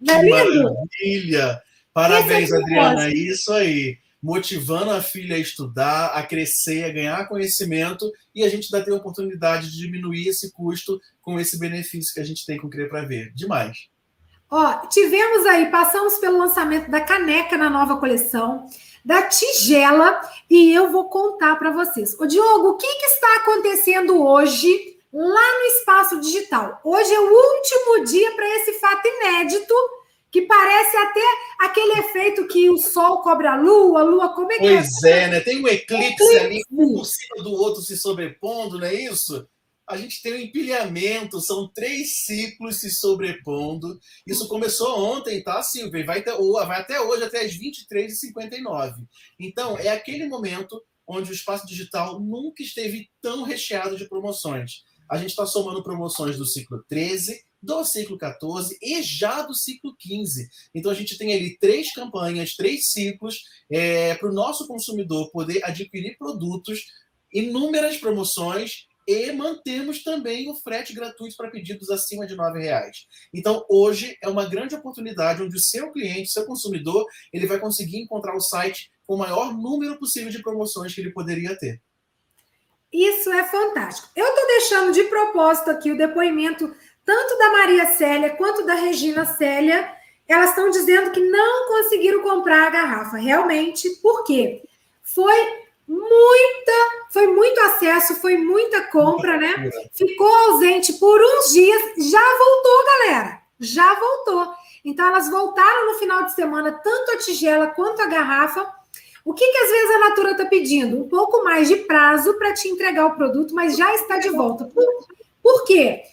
Não é lindo? Maravilha! Parabéns, é Adriana, isso aí motivando a filha a estudar, a crescer, a ganhar conhecimento e a gente ainda ter a oportunidade de diminuir esse custo com esse benefício que a gente tem com o Crer para Ver. Demais. Ó, tivemos aí, passamos pelo lançamento da caneca na nova coleção, da tigela, e eu vou contar para vocês. Ô, Diogo, o que, que está acontecendo hoje lá no espaço digital? Hoje é o último dia para esse fato inédito que parece até aquele efeito que o Sol cobre a Lua, a Lua como é que Pois é, é né? Tem um eclipse, eclipse, ali, um por cima do outro se sobrepondo, não é isso? A gente tem um empilhamento, são três ciclos se sobrepondo. Isso começou ontem, tá, Silvia? Vai, até, vai até hoje, até as 23h59. Então, é aquele momento onde o espaço digital nunca esteve tão recheado de promoções. A gente está somando promoções do ciclo 13, do ciclo 14 e já do ciclo 15. Então a gente tem ali três campanhas, três ciclos é, para o nosso consumidor poder adquirir produtos, inúmeras promoções e mantemos também o frete gratuito para pedidos acima de R$ reais. Então, hoje é uma grande oportunidade onde o seu cliente, seu consumidor, ele vai conseguir encontrar o site com o maior número possível de promoções que ele poderia ter. Isso é fantástico. Eu estou deixando de propósito aqui o depoimento tanto da Maria Célia quanto da Regina Célia, elas estão dizendo que não conseguiram comprar a garrafa. Realmente, por quê? Foi muita, foi muito acesso, foi muita compra, né? Ficou ausente por uns dias, já voltou, galera. Já voltou. Então elas voltaram no final de semana, tanto a tigela quanto a garrafa. O que, que às vezes a Natura está pedindo? Um pouco mais de prazo para te entregar o produto, mas já está de volta. Por, por quê?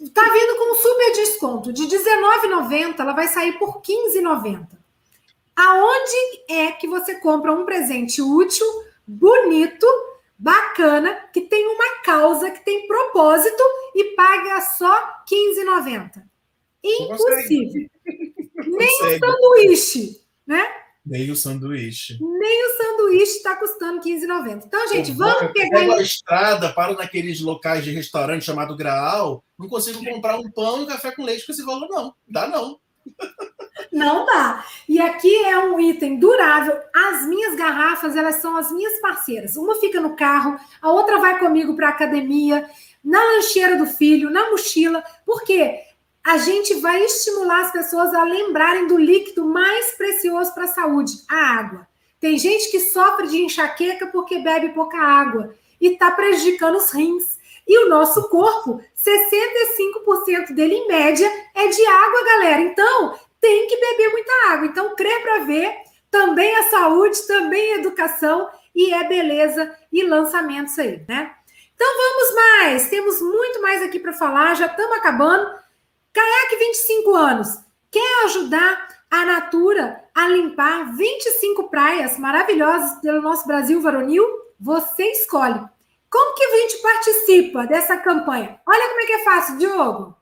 Está vindo com um super desconto. De R$19,90, ela vai sair por R$15,90. Aonde é que você compra um presente útil bonito, bacana, que tem uma causa, que tem propósito e paga só R$15,90. Impossível. Nem o sanduíche, né? Nem o sanduíche. Nem o sanduíche está custando R$15,90. Então, gente, vamos eu pegar. Pego a estrada, paro naqueles locais de restaurante chamado Graal, não consigo comprar um pão e um café com leite com esse valor, não. Dá não. Não dá. E aqui é um item durável. As minhas garrafas, elas são as minhas parceiras. Uma fica no carro, a outra vai comigo para a academia, na lancheira do filho, na mochila. Por quê? A gente vai estimular as pessoas a lembrarem do líquido mais precioso para a saúde, a água. Tem gente que sofre de enxaqueca porque bebe pouca água e está prejudicando os rins. E o nosso corpo, 65% dele, em média, é de água, galera. Então, tem que beber muita água. Então, crer para ver, também é saúde, também é educação e é beleza e lançamentos aí, né? Então, vamos mais. Temos muito mais aqui para falar, já estamos acabando. Caiaque 25 anos. Quer ajudar a Natura a limpar 25 praias maravilhosas pelo nosso Brasil varonil? Você escolhe. Como que a gente participa dessa campanha? Olha como é que é fácil, Diogo.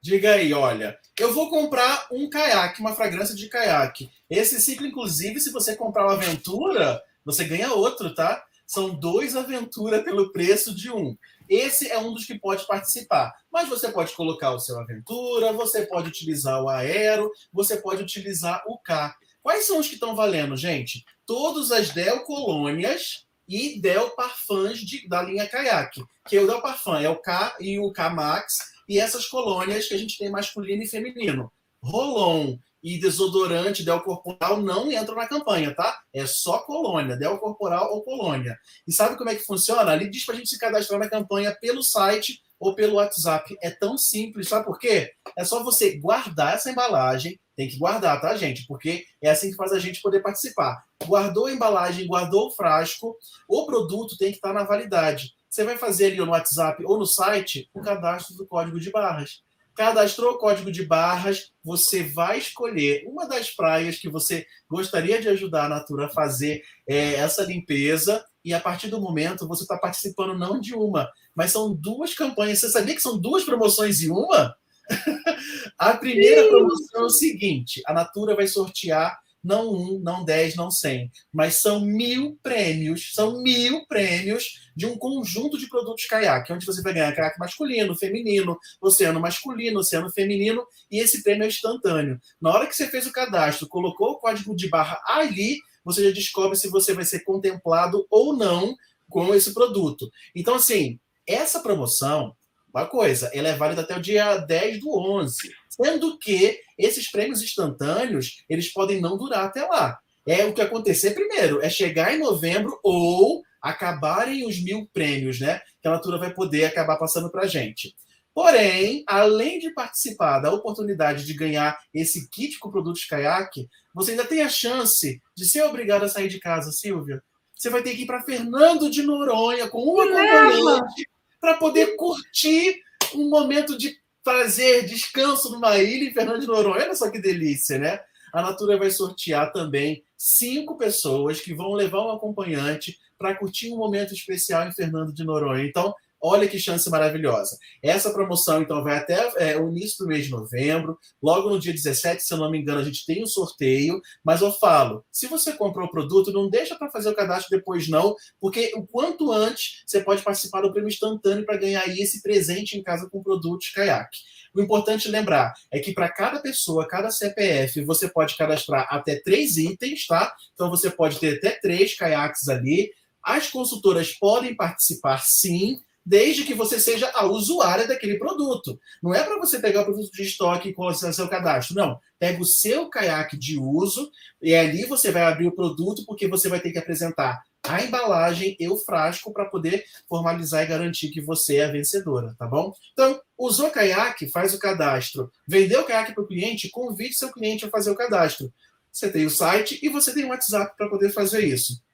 Diga aí, olha, eu vou comprar um caiaque, uma fragrância de caiaque. Esse ciclo, inclusive, se você comprar uma aventura, você ganha outro, tá? São dois aventura pelo preço de um. Esse é um dos que pode participar. Mas você pode colocar o seu aventura, você pode utilizar o aero, você pode utilizar o K. Quais são os que estão valendo, gente? Todas as Del Colônias e Del Parfums de, da linha Kayak. Que o Del Parfum é o K e o K Max, e essas colônias que a gente tem masculino e feminino. Rolon e desodorante Del Corporal não entram na campanha, tá? É só colônia, Del Corporal ou colônia. E sabe como é que funciona? Ali diz para a gente se cadastrar na campanha pelo site ou pelo WhatsApp. É tão simples, sabe por quê? É só você guardar essa embalagem, tem que guardar, tá, gente? Porque é assim que faz a gente poder participar. Guardou a embalagem, guardou o frasco, o produto tem que estar na validade. Você vai fazer ali no WhatsApp ou no site o cadastro do código de barras. Cadastrou o código de barras, você vai escolher uma das praias que você gostaria de ajudar a Natura a fazer é, essa limpeza, e a partir do momento você está participando não de uma, mas são duas campanhas. Você sabia que são duas promoções em uma? a primeira promoção é o seguinte: a Natura vai sortear não um, não dez, não cem, mas são mil prêmios, são mil prêmios de um conjunto de produtos caiaque, onde você vai ganhar caiaque masculino, feminino, oceano masculino, oceano feminino, e esse prêmio é instantâneo. Na hora que você fez o cadastro, colocou o código de barra ali, você já descobre se você vai ser contemplado ou não com esse produto. Então, assim, essa promoção, uma coisa, ela é válida até o dia 10 do 11, sendo que esses prêmios instantâneos, eles podem não durar até lá. É o que acontecer primeiro, é chegar em novembro ou acabarem os mil prêmios, né? Que a Natura vai poder acabar passando para a gente. Porém, além de participar da oportunidade de ganhar esse kit com produtos caiaque, você ainda tem a chance de ser obrigado a sair de casa, Silvia. Você vai ter que ir para Fernando de Noronha com uma acompanhante para poder curtir um momento de prazer, descanso numa ilha em Fernando de Noronha. Olha só que delícia, né? A Natura vai sortear também cinco pessoas que vão levar um acompanhante para curtir um momento especial em Fernando de Noronha. Então, olha que chance maravilhosa. Essa promoção, então, vai até é, o início do mês de novembro. Logo no dia 17, se eu não me engano, a gente tem um sorteio. Mas eu falo, se você comprou o produto, não deixa para fazer o cadastro depois, não, porque o quanto antes você pode participar do prêmio instantâneo para ganhar aí esse presente em casa com produtos caiaque. O importante lembrar é que para cada pessoa, cada CPF, você pode cadastrar até três itens, tá? Então você pode ter até três caiaques ali. As consultoras podem participar sim, desde que você seja a usuária daquele produto. Não é para você pegar o produto de estoque e colocar seu cadastro, não. Pega o seu caiaque de uso e ali você vai abrir o produto porque você vai ter que apresentar a embalagem e o frasco para poder formalizar e garantir que você é a vencedora, tá bom? Então, usou caiaque, faz o cadastro. Vendeu o caiaque para o cliente, convide seu cliente a fazer o cadastro. Você tem o site e você tem o WhatsApp para poder fazer isso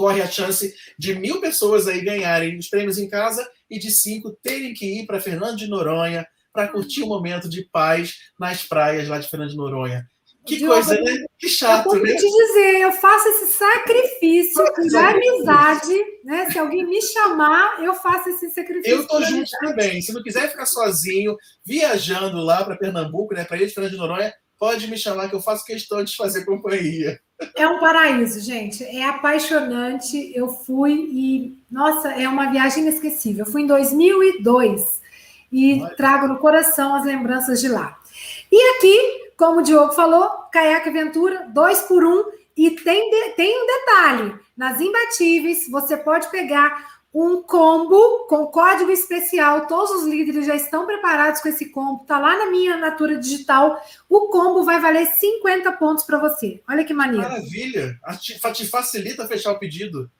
corre a chance de mil pessoas aí ganharem os prêmios em casa e de cinco terem que ir para Fernando de Noronha para curtir um momento de paz nas praias lá de Fernando de Noronha. Que Diogo, coisa, né? Que chato, eu né? te dizer, eu faço esse sacrifício de amizade, né? Se alguém me chamar, eu faço esse sacrifício. Eu tô junto também. Se não quiser ficar sozinho, viajando lá para Pernambuco, né? Para ir de Fernando de Noronha, pode me chamar que eu faço questão de fazer companhia. É um paraíso, gente. É apaixonante. Eu fui e, nossa, é uma viagem inesquecível. Eu fui em 2002 e Olha. trago no coração as lembranças de lá. E aqui, como o Diogo falou, Caiaque Aventura, dois por um. E tem, de, tem um detalhe: nas imbatíveis, você pode pegar um combo com código especial. Todos os líderes já estão preparados com esse combo. Tá lá na minha Natura Digital. O combo vai valer 50 pontos para você. Olha que maneiro. Maravilha! Te facilita fechar o pedido.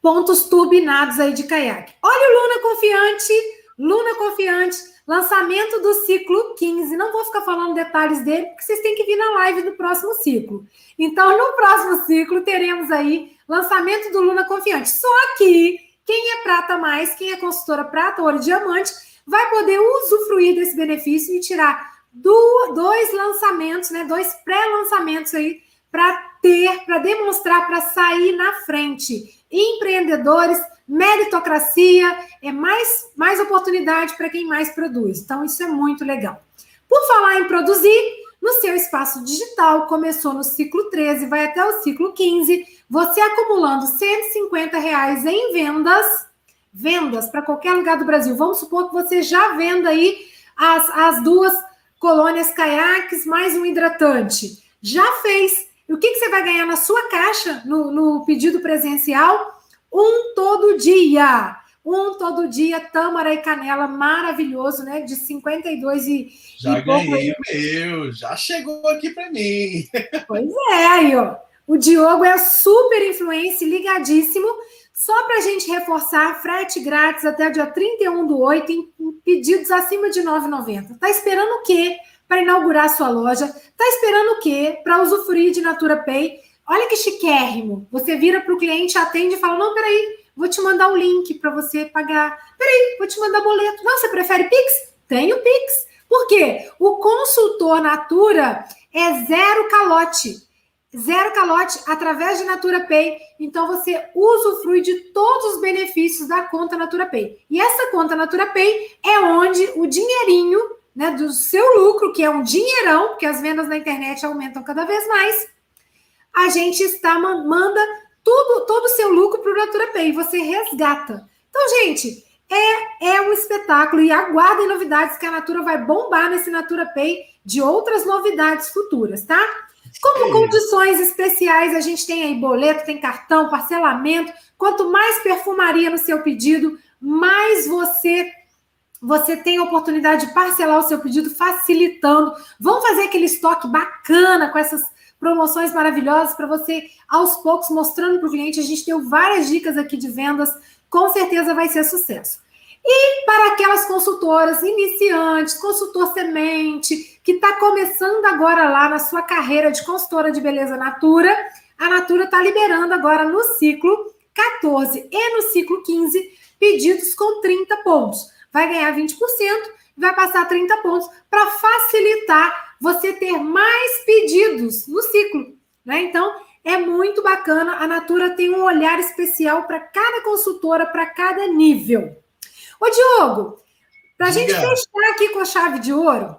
Pontos turbinados aí de caiaque. Olha o Luna Confiante. Luna Confiante, lançamento do ciclo 15. Não vou ficar falando detalhes dele, porque vocês têm que vir na live do próximo ciclo. Então, no próximo ciclo, teremos aí lançamento do Luna Confiante. Só que quem é prata mais, quem é consultora prata, ouro e diamante, vai poder usufruir desse benefício e tirar dois lançamentos, né? Dois pré-lançamentos aí para ter, para demonstrar, para sair na frente. Empreendedores, meritocracia, é mais, mais oportunidade para quem mais produz. Então, isso é muito legal. Por falar em produzir, no seu espaço digital, começou no ciclo 13, vai até o ciclo 15, você acumulando 150 reais em vendas, vendas para qualquer lugar do Brasil. Vamos supor que você já venda aí as, as duas colônias caiaques mais um hidratante. Já fez. E o que, que você vai ganhar na sua caixa no, no pedido presencial? Um todo dia. Um todo dia, tâmara e canela, maravilhoso, né? De 52 e. Já e ganhei o meu, já chegou aqui para mim. Pois é, aí, ó. O Diogo é super influência, ligadíssimo. Só para a gente reforçar, frete grátis até o dia 31 do 8, em pedidos acima de R$ 9,90. Tá esperando o quê para inaugurar sua loja? Tá esperando o quê para usufruir de Natura Pay? Olha que chiquérrimo. Você vira para o cliente, atende e fala: Não, peraí, Vou te mandar o link para você pagar. Peraí, vou te mandar boleto. Não, você prefere Pix? Tem o Pix. Por quê? O consultor Natura é zero calote. Zero calote através de Natura Pay. Então você usufrui de todos os benefícios da conta Natura Pay. E essa conta Natura Pay é onde o dinheirinho né, do seu lucro, que é um dinheirão, porque as vendas na internet aumentam cada vez mais, a gente está manda tudo, todo o seu lucro para o Natura Pay, você resgata. Então, gente, é, é um espetáculo e aguardem novidades que a Natura vai bombar nesse Natura Pay de outras novidades futuras, tá? Como Sim. condições especiais, a gente tem aí boleto, tem cartão, parcelamento. Quanto mais perfumaria no seu pedido, mais você você tem a oportunidade de parcelar o seu pedido, facilitando. Vamos fazer aquele estoque bacana com essas promoções maravilhosas para você, aos poucos, mostrando para o cliente. A gente deu várias dicas aqui de vendas, com certeza vai ser sucesso. E para aquelas consultoras iniciantes, consultor semente, que está começando agora lá na sua carreira de consultora de beleza Natura, a Natura está liberando agora no ciclo 14 e no ciclo 15 pedidos com 30 pontos. Vai ganhar 20%, vai passar 30 pontos para facilitar você ter mais pedidos no ciclo. Né? Então, é muito bacana. A Natura tem um olhar especial para cada consultora, para cada nível. Ô, Diogo, para a gente fechar aqui com a chave de ouro,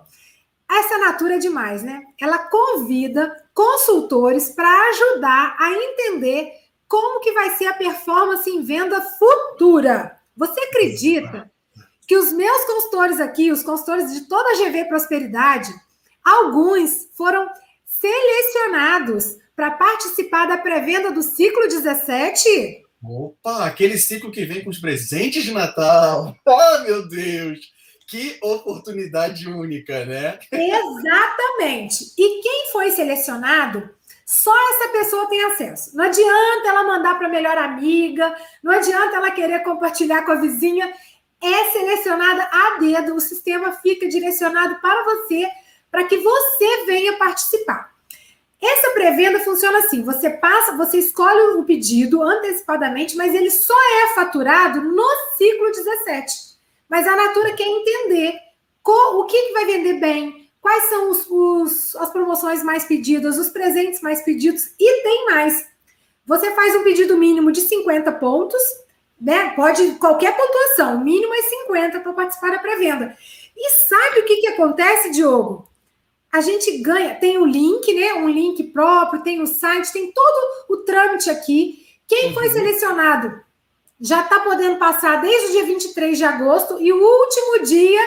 essa Natura é demais, né? Ela convida consultores para ajudar a entender como que vai ser a performance em venda futura. Você acredita que os meus consultores aqui, os consultores de toda a GV Prosperidade, Alguns foram selecionados para participar da pré-venda do ciclo 17. Opa, aquele ciclo que vem com os presentes de Natal. Ah, meu Deus! Que oportunidade única, né? Exatamente. E quem foi selecionado, só essa pessoa tem acesso. Não adianta ela mandar para a melhor amiga, não adianta ela querer compartilhar com a vizinha. É selecionada a dedo, o sistema fica direcionado para você, para que você venha participar. Essa pré-venda funciona assim: você passa, você escolhe o pedido antecipadamente, mas ele só é faturado no ciclo 17. Mas a Natura quer entender o que, que vai vender bem, quais são os, os, as promoções mais pedidas, os presentes mais pedidos, e tem mais. Você faz um pedido mínimo de 50 pontos, né? Pode qualquer pontuação, o mínimo é 50 para participar da pré-venda. E sabe o que, que acontece, Diogo? A gente ganha, tem o link, né? Um link próprio, tem o site, tem todo o trâmite aqui. Quem foi uhum. selecionado já está podendo passar desde o dia 23 de agosto e o último dia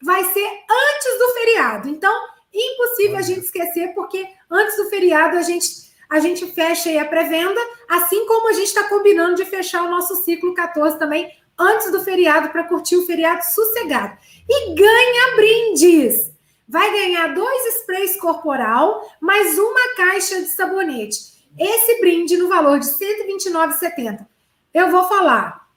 vai ser antes do feriado. Então, impossível a gente esquecer, porque antes do feriado a gente a gente fecha aí a pré-venda, assim como a gente está combinando de fechar o nosso ciclo 14 também antes do feriado para curtir o feriado sossegado. E ganha brindes. Vai ganhar dois sprays corporal mais uma caixa de sabonete. Esse brinde no valor de R$ 129,70. Eu vou falar.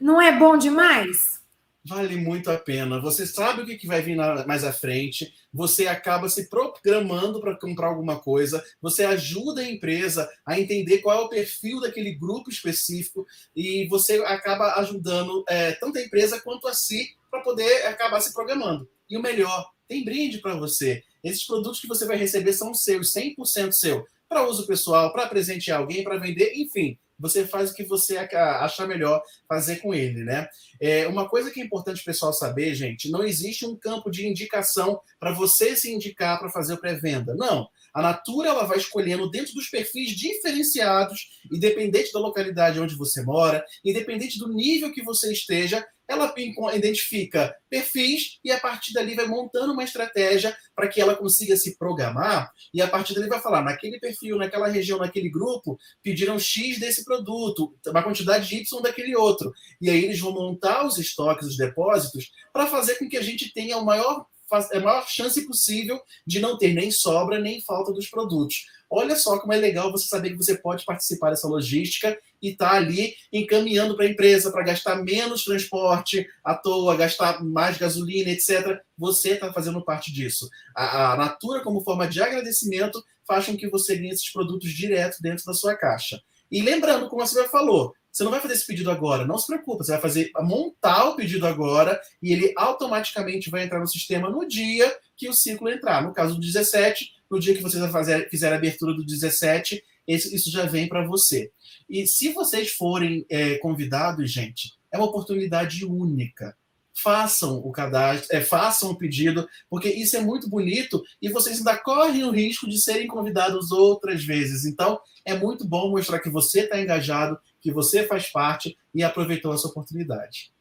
Não é bom demais? vale muito a pena. Você sabe o que vai vir mais à frente, você acaba se programando para comprar alguma coisa, você ajuda a empresa a entender qual é o perfil daquele grupo específico e você acaba ajudando é, tanto a empresa quanto a si para poder acabar se programando. E o melhor, tem brinde para você. Esses produtos que você vai receber são seus, 100% seu, para uso pessoal, para presentear alguém, para vender, enfim você faz o que você achar melhor fazer com ele, né? É, uma coisa que é importante o pessoal saber, gente, não existe um campo de indicação para você se indicar para fazer pré-venda. Não. A Natura ela vai escolhendo dentro dos perfis diferenciados, independente da localidade onde você mora, independente do nível que você esteja, ela identifica perfis e a partir dali vai montando uma estratégia para que ela consiga se programar e a partir dali vai falar naquele perfil, naquela região, naquele grupo, pediram X desse produto, uma quantidade de Y daquele outro. E aí eles vão montar os estoques, os depósitos, para fazer com que a gente tenha o maior a maior chance possível de não ter nem sobra nem falta dos produtos. Olha só como é legal você saber que você pode participar dessa logística e estar tá ali encaminhando para a empresa para gastar menos transporte à toa, gastar mais gasolina, etc. Você está fazendo parte disso. A, a Natura, como forma de agradecimento, faz com que você ganhe esses produtos direto dentro da sua caixa. E lembrando, como a Silvia falou, você não vai fazer esse pedido agora, não se preocupe, você vai fazer montar o pedido agora e ele automaticamente vai entrar no sistema no dia que o ciclo entrar. No caso do 17, no dia que vocês vai fazer, fizer a abertura do 17, esse, isso já vem para você. E se vocês forem é, convidados, gente, é uma oportunidade única. Façam o cadastro, é, façam o pedido, porque isso é muito bonito e vocês ainda correm o risco de serem convidados outras vezes. Então, é muito bom mostrar que você está engajado, que você faz parte e aproveitou essa oportunidade.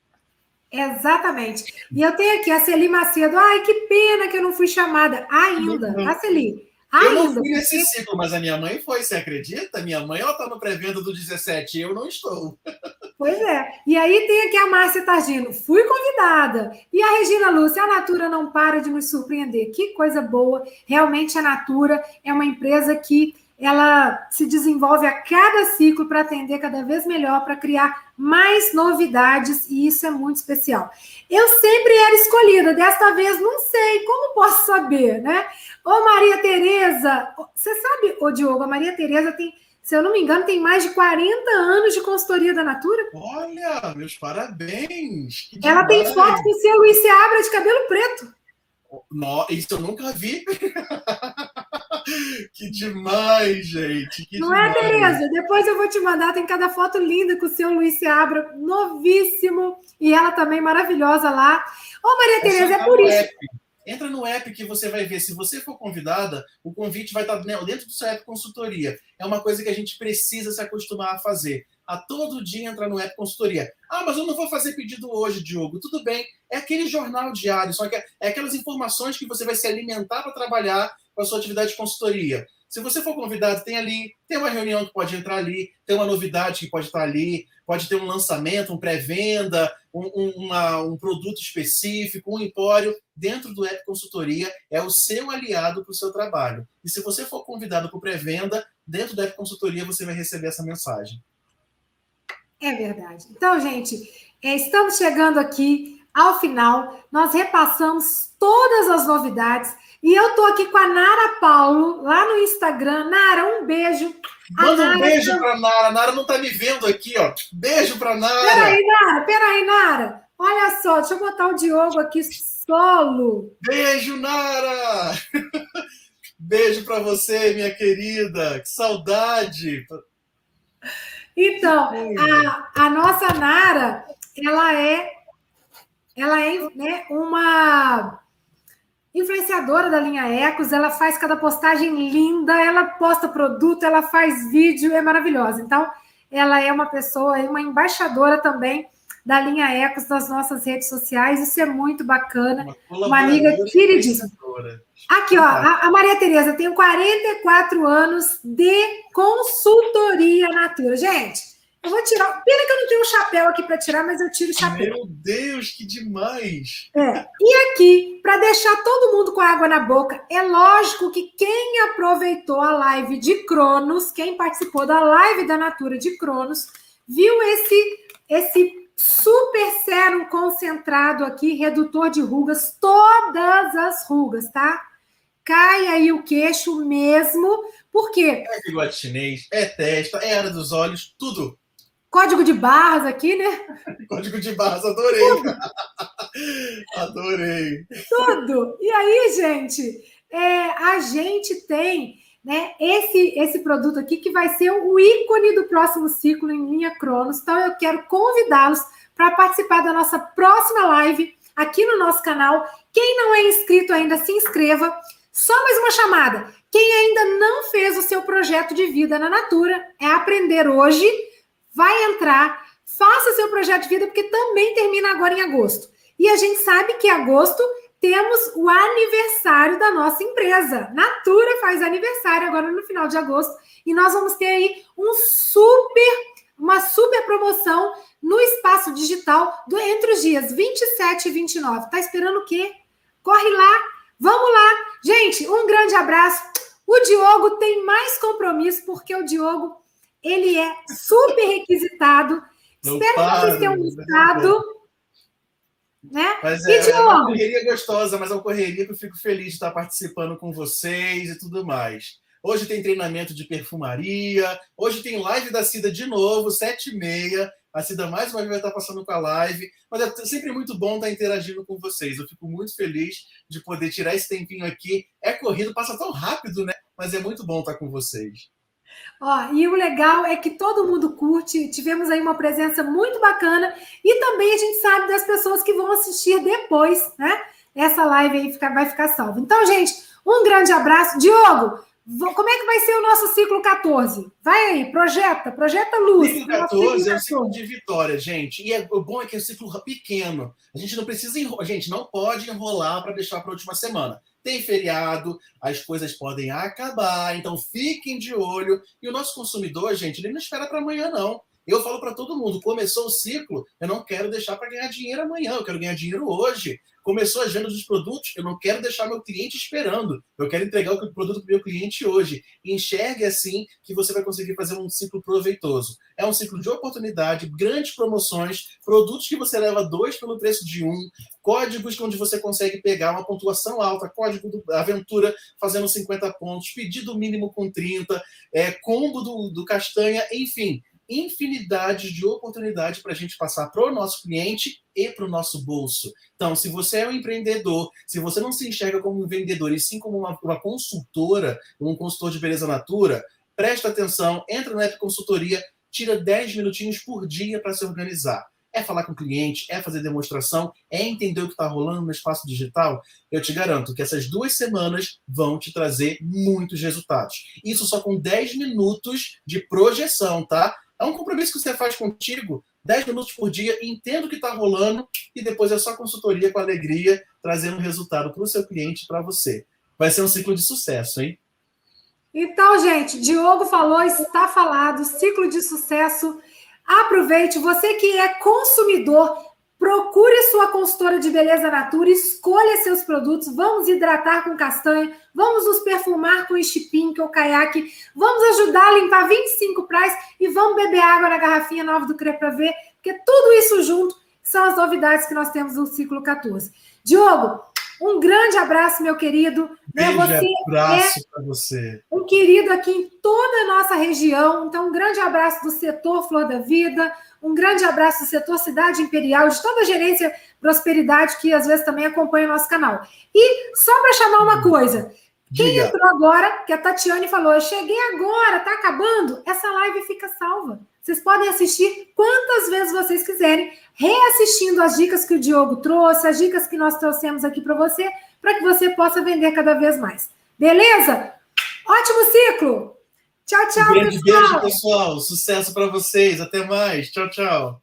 Exatamente. E eu tenho aqui a Celi Macedo. Ai, que pena que eu não fui chamada ainda. Uhum. A Celi. Eu não fui nesse ciclo, mas a minha mãe foi, você acredita? Minha mãe ela está no pré-venda do 17 eu não estou. Pois é. E aí tem aqui a Márcia Targino. Fui convidada. E a Regina Lúcia, a Natura não para de nos surpreender. Que coisa boa. Realmente a Natura é uma empresa que ela se desenvolve a cada ciclo para atender cada vez melhor, para criar mais novidades, e isso é muito especial. Eu sempre era escolhida, desta vez não sei, como posso saber, né? Ô Maria Tereza, você sabe, ô Diogo, a Maria Tereza tem, se eu não me engano, tem mais de 40 anos de consultoria da Natura. Olha, meus parabéns! Ela tem foto com o seu Luiz Seabra de cabelo preto. No, isso eu nunca vi. que demais, gente. Que Não demais. é, Tereza? Depois eu vou te mandar. Tem cada foto linda com o seu Luiz Seabra, novíssimo. E ela também maravilhosa lá. Ô, Maria Tereza, é por isso. App. Entra no app que você vai ver. Se você for convidada, o convite vai estar dentro do seu app consultoria. É uma coisa que a gente precisa se acostumar a fazer. A todo dia entrar no app consultoria. Ah, mas eu não vou fazer pedido hoje, Diogo. Tudo bem. É aquele jornal diário, só que é aquelas informações que você vai se alimentar para trabalhar com a sua atividade de consultoria. Se você for convidado, tem ali, tem uma reunião que pode entrar ali, tem uma novidade que pode estar ali, pode ter um lançamento, um pré-venda, um, um, um, produto específico, um empório. Dentro do App Consultoria é o seu aliado para o seu trabalho. E se você for convidado para pré-venda, dentro do App Consultoria você vai receber essa mensagem. É verdade. Então, gente, é, estamos chegando aqui ao final. Nós repassamos todas as novidades. E eu tô aqui com a Nara Paulo, lá no Instagram. Nara, um beijo. Manda um beijo tá... pra Nara. Nara não tá me vendo aqui, ó. Beijo pra Nara. Peraí, Nara, peraí, Nara. Olha só, deixa eu botar o Diogo aqui solo. Beijo, Nara! Beijo para você, minha querida. Que saudade. Então, a, a nossa Nara, ela é, ela é né, uma influenciadora da linha Ecos, ela faz cada postagem linda, ela posta produto, ela faz vídeo, é maravilhosa. Então, ela é uma pessoa, uma embaixadora também da linha Ecos nas nossas redes sociais, isso é muito bacana. Uma, uma amiga queridíssima. Aqui, ó, a, a Maria Tereza tem 44 anos de consultoria natura. Gente, eu vou tirar. Pena que eu não tenho um chapéu aqui para tirar, mas eu tiro o chapéu. Meu Deus, que demais! É. E aqui, para deixar todo mundo com água na boca, é lógico que quem aproveitou a live de Cronos, quem participou da live da Natura de Cronos, viu esse esse super sérum concentrado aqui, redutor de rugas, todas as rugas, tá? Cai aí o queixo mesmo, por quê? É bigode chinês, é testa, é área dos olhos, tudo. Código de barras aqui, né? Código de barras, adorei. adorei. Tudo. E aí, gente, é, a gente tem né, esse, esse produto aqui que vai ser o ícone do próximo ciclo em linha Cronos. Então, eu quero convidá-los para participar da nossa próxima live aqui no nosso canal. Quem não é inscrito ainda, se inscreva. Só mais uma chamada. Quem ainda não fez o seu projeto de vida na Natura, é aprender hoje vai entrar, faça seu projeto de vida, porque também termina agora em agosto. E a gente sabe que agosto temos o aniversário da nossa empresa. Natura faz aniversário agora no final de agosto e nós vamos ter aí um super uma super promoção no espaço digital do, entre os dias 27 e 29. Tá esperando o quê? Corre lá, vamos lá. Gente, um grande abraço. O Diogo tem mais compromisso porque o Diogo ele é super requisitado. Não Espero para, que vocês tenham gostado. Né? Mas é, é uma correria gostosa, mas é uma correria que eu fico feliz de estar participando com vocês e tudo mais. Hoje tem treinamento de perfumaria, hoje tem live da Cida de novo, sete e meia. A Cida mais uma vez vai estar passando com a live, mas é sempre muito bom estar interagindo com vocês. Eu fico muito feliz de poder tirar esse tempinho aqui. É corrido, passa tão rápido, né? Mas é muito bom estar com vocês. Ó, e o legal é que todo mundo curte, tivemos aí uma presença muito bacana e também a gente sabe das pessoas que vão assistir depois, né? Essa live aí fica, vai ficar salva. Então, gente, um grande abraço. Diogo, como é que vai ser o nosso ciclo 14? Vai aí, projeta, projeta luz. Ciclo 14 é um ciclo de vitória, gente. E é, o bom é que é um ciclo pequeno. A gente não precisa enrolar, a gente não pode enrolar para deixar para a última semana tem feriado, as coisas podem acabar, então fiquem de olho. E o nosso consumidor, gente, ele não espera para amanhã, não. Eu falo para todo mundo: começou o ciclo, eu não quero deixar para ganhar dinheiro amanhã, eu quero ganhar dinheiro hoje. Começou a agenda dos produtos, eu não quero deixar meu cliente esperando. Eu quero entregar o produto para o meu cliente hoje. Enxergue assim que você vai conseguir fazer um ciclo proveitoso. É um ciclo de oportunidade, grandes promoções, produtos que você leva dois pelo preço de um, códigos onde você consegue pegar uma pontuação alta, código do Aventura fazendo 50 pontos, pedido mínimo com 30, é, combo do, do Castanha, enfim infinidade de oportunidades para a gente passar para o nosso cliente e para o nosso bolso. Então, se você é um empreendedor, se você não se enxerga como um vendedor e sim como uma, uma consultora, um consultor de beleza natura, presta atenção, entra na App Consultoria, tira 10 minutinhos por dia para se organizar. É falar com o cliente, é fazer demonstração, é entender o que está rolando no espaço digital. Eu te garanto que essas duas semanas vão te trazer muitos resultados. Isso só com 10 minutos de projeção, tá? É um compromisso que você faz contigo, 10 minutos por dia, entenda o que está rolando e depois é só consultoria com alegria, trazendo resultado para o seu cliente e para você. Vai ser um ciclo de sucesso, hein? Então, gente, Diogo falou, está falado, ciclo de sucesso. Aproveite, você que é consumidor, procure sua consultora de beleza natura, escolha seus produtos, vamos hidratar com castanha, vamos nos perfumar com Pink ou caiaque, vamos ajudar a limpar 25 praias e vamos beber água na garrafinha nova do Crê para ver, porque tudo isso junto são as novidades que nós temos no ciclo 14. Diogo, um grande abraço, meu querido. Né? Beijo, você abraço é para você. Um querido aqui em toda a nossa região. Então, um grande abraço do setor Flor da Vida, um grande abraço do setor Cidade Imperial, de toda a gerência Prosperidade, que às vezes também acompanha o nosso canal. E só para chamar uma coisa. Quem Diga. entrou agora, que a Tatiane falou, eu cheguei agora, tá acabando, essa live fica salva. Vocês podem assistir quantas vezes vocês quiserem, reassistindo as dicas que o Diogo trouxe, as dicas que nós trouxemos aqui para você, para que você possa vender cada vez mais. Beleza? Ótimo ciclo! Tchau, tchau, um beijo, pessoal. Beijo, pessoal. Sucesso para vocês. Até mais. Tchau, tchau.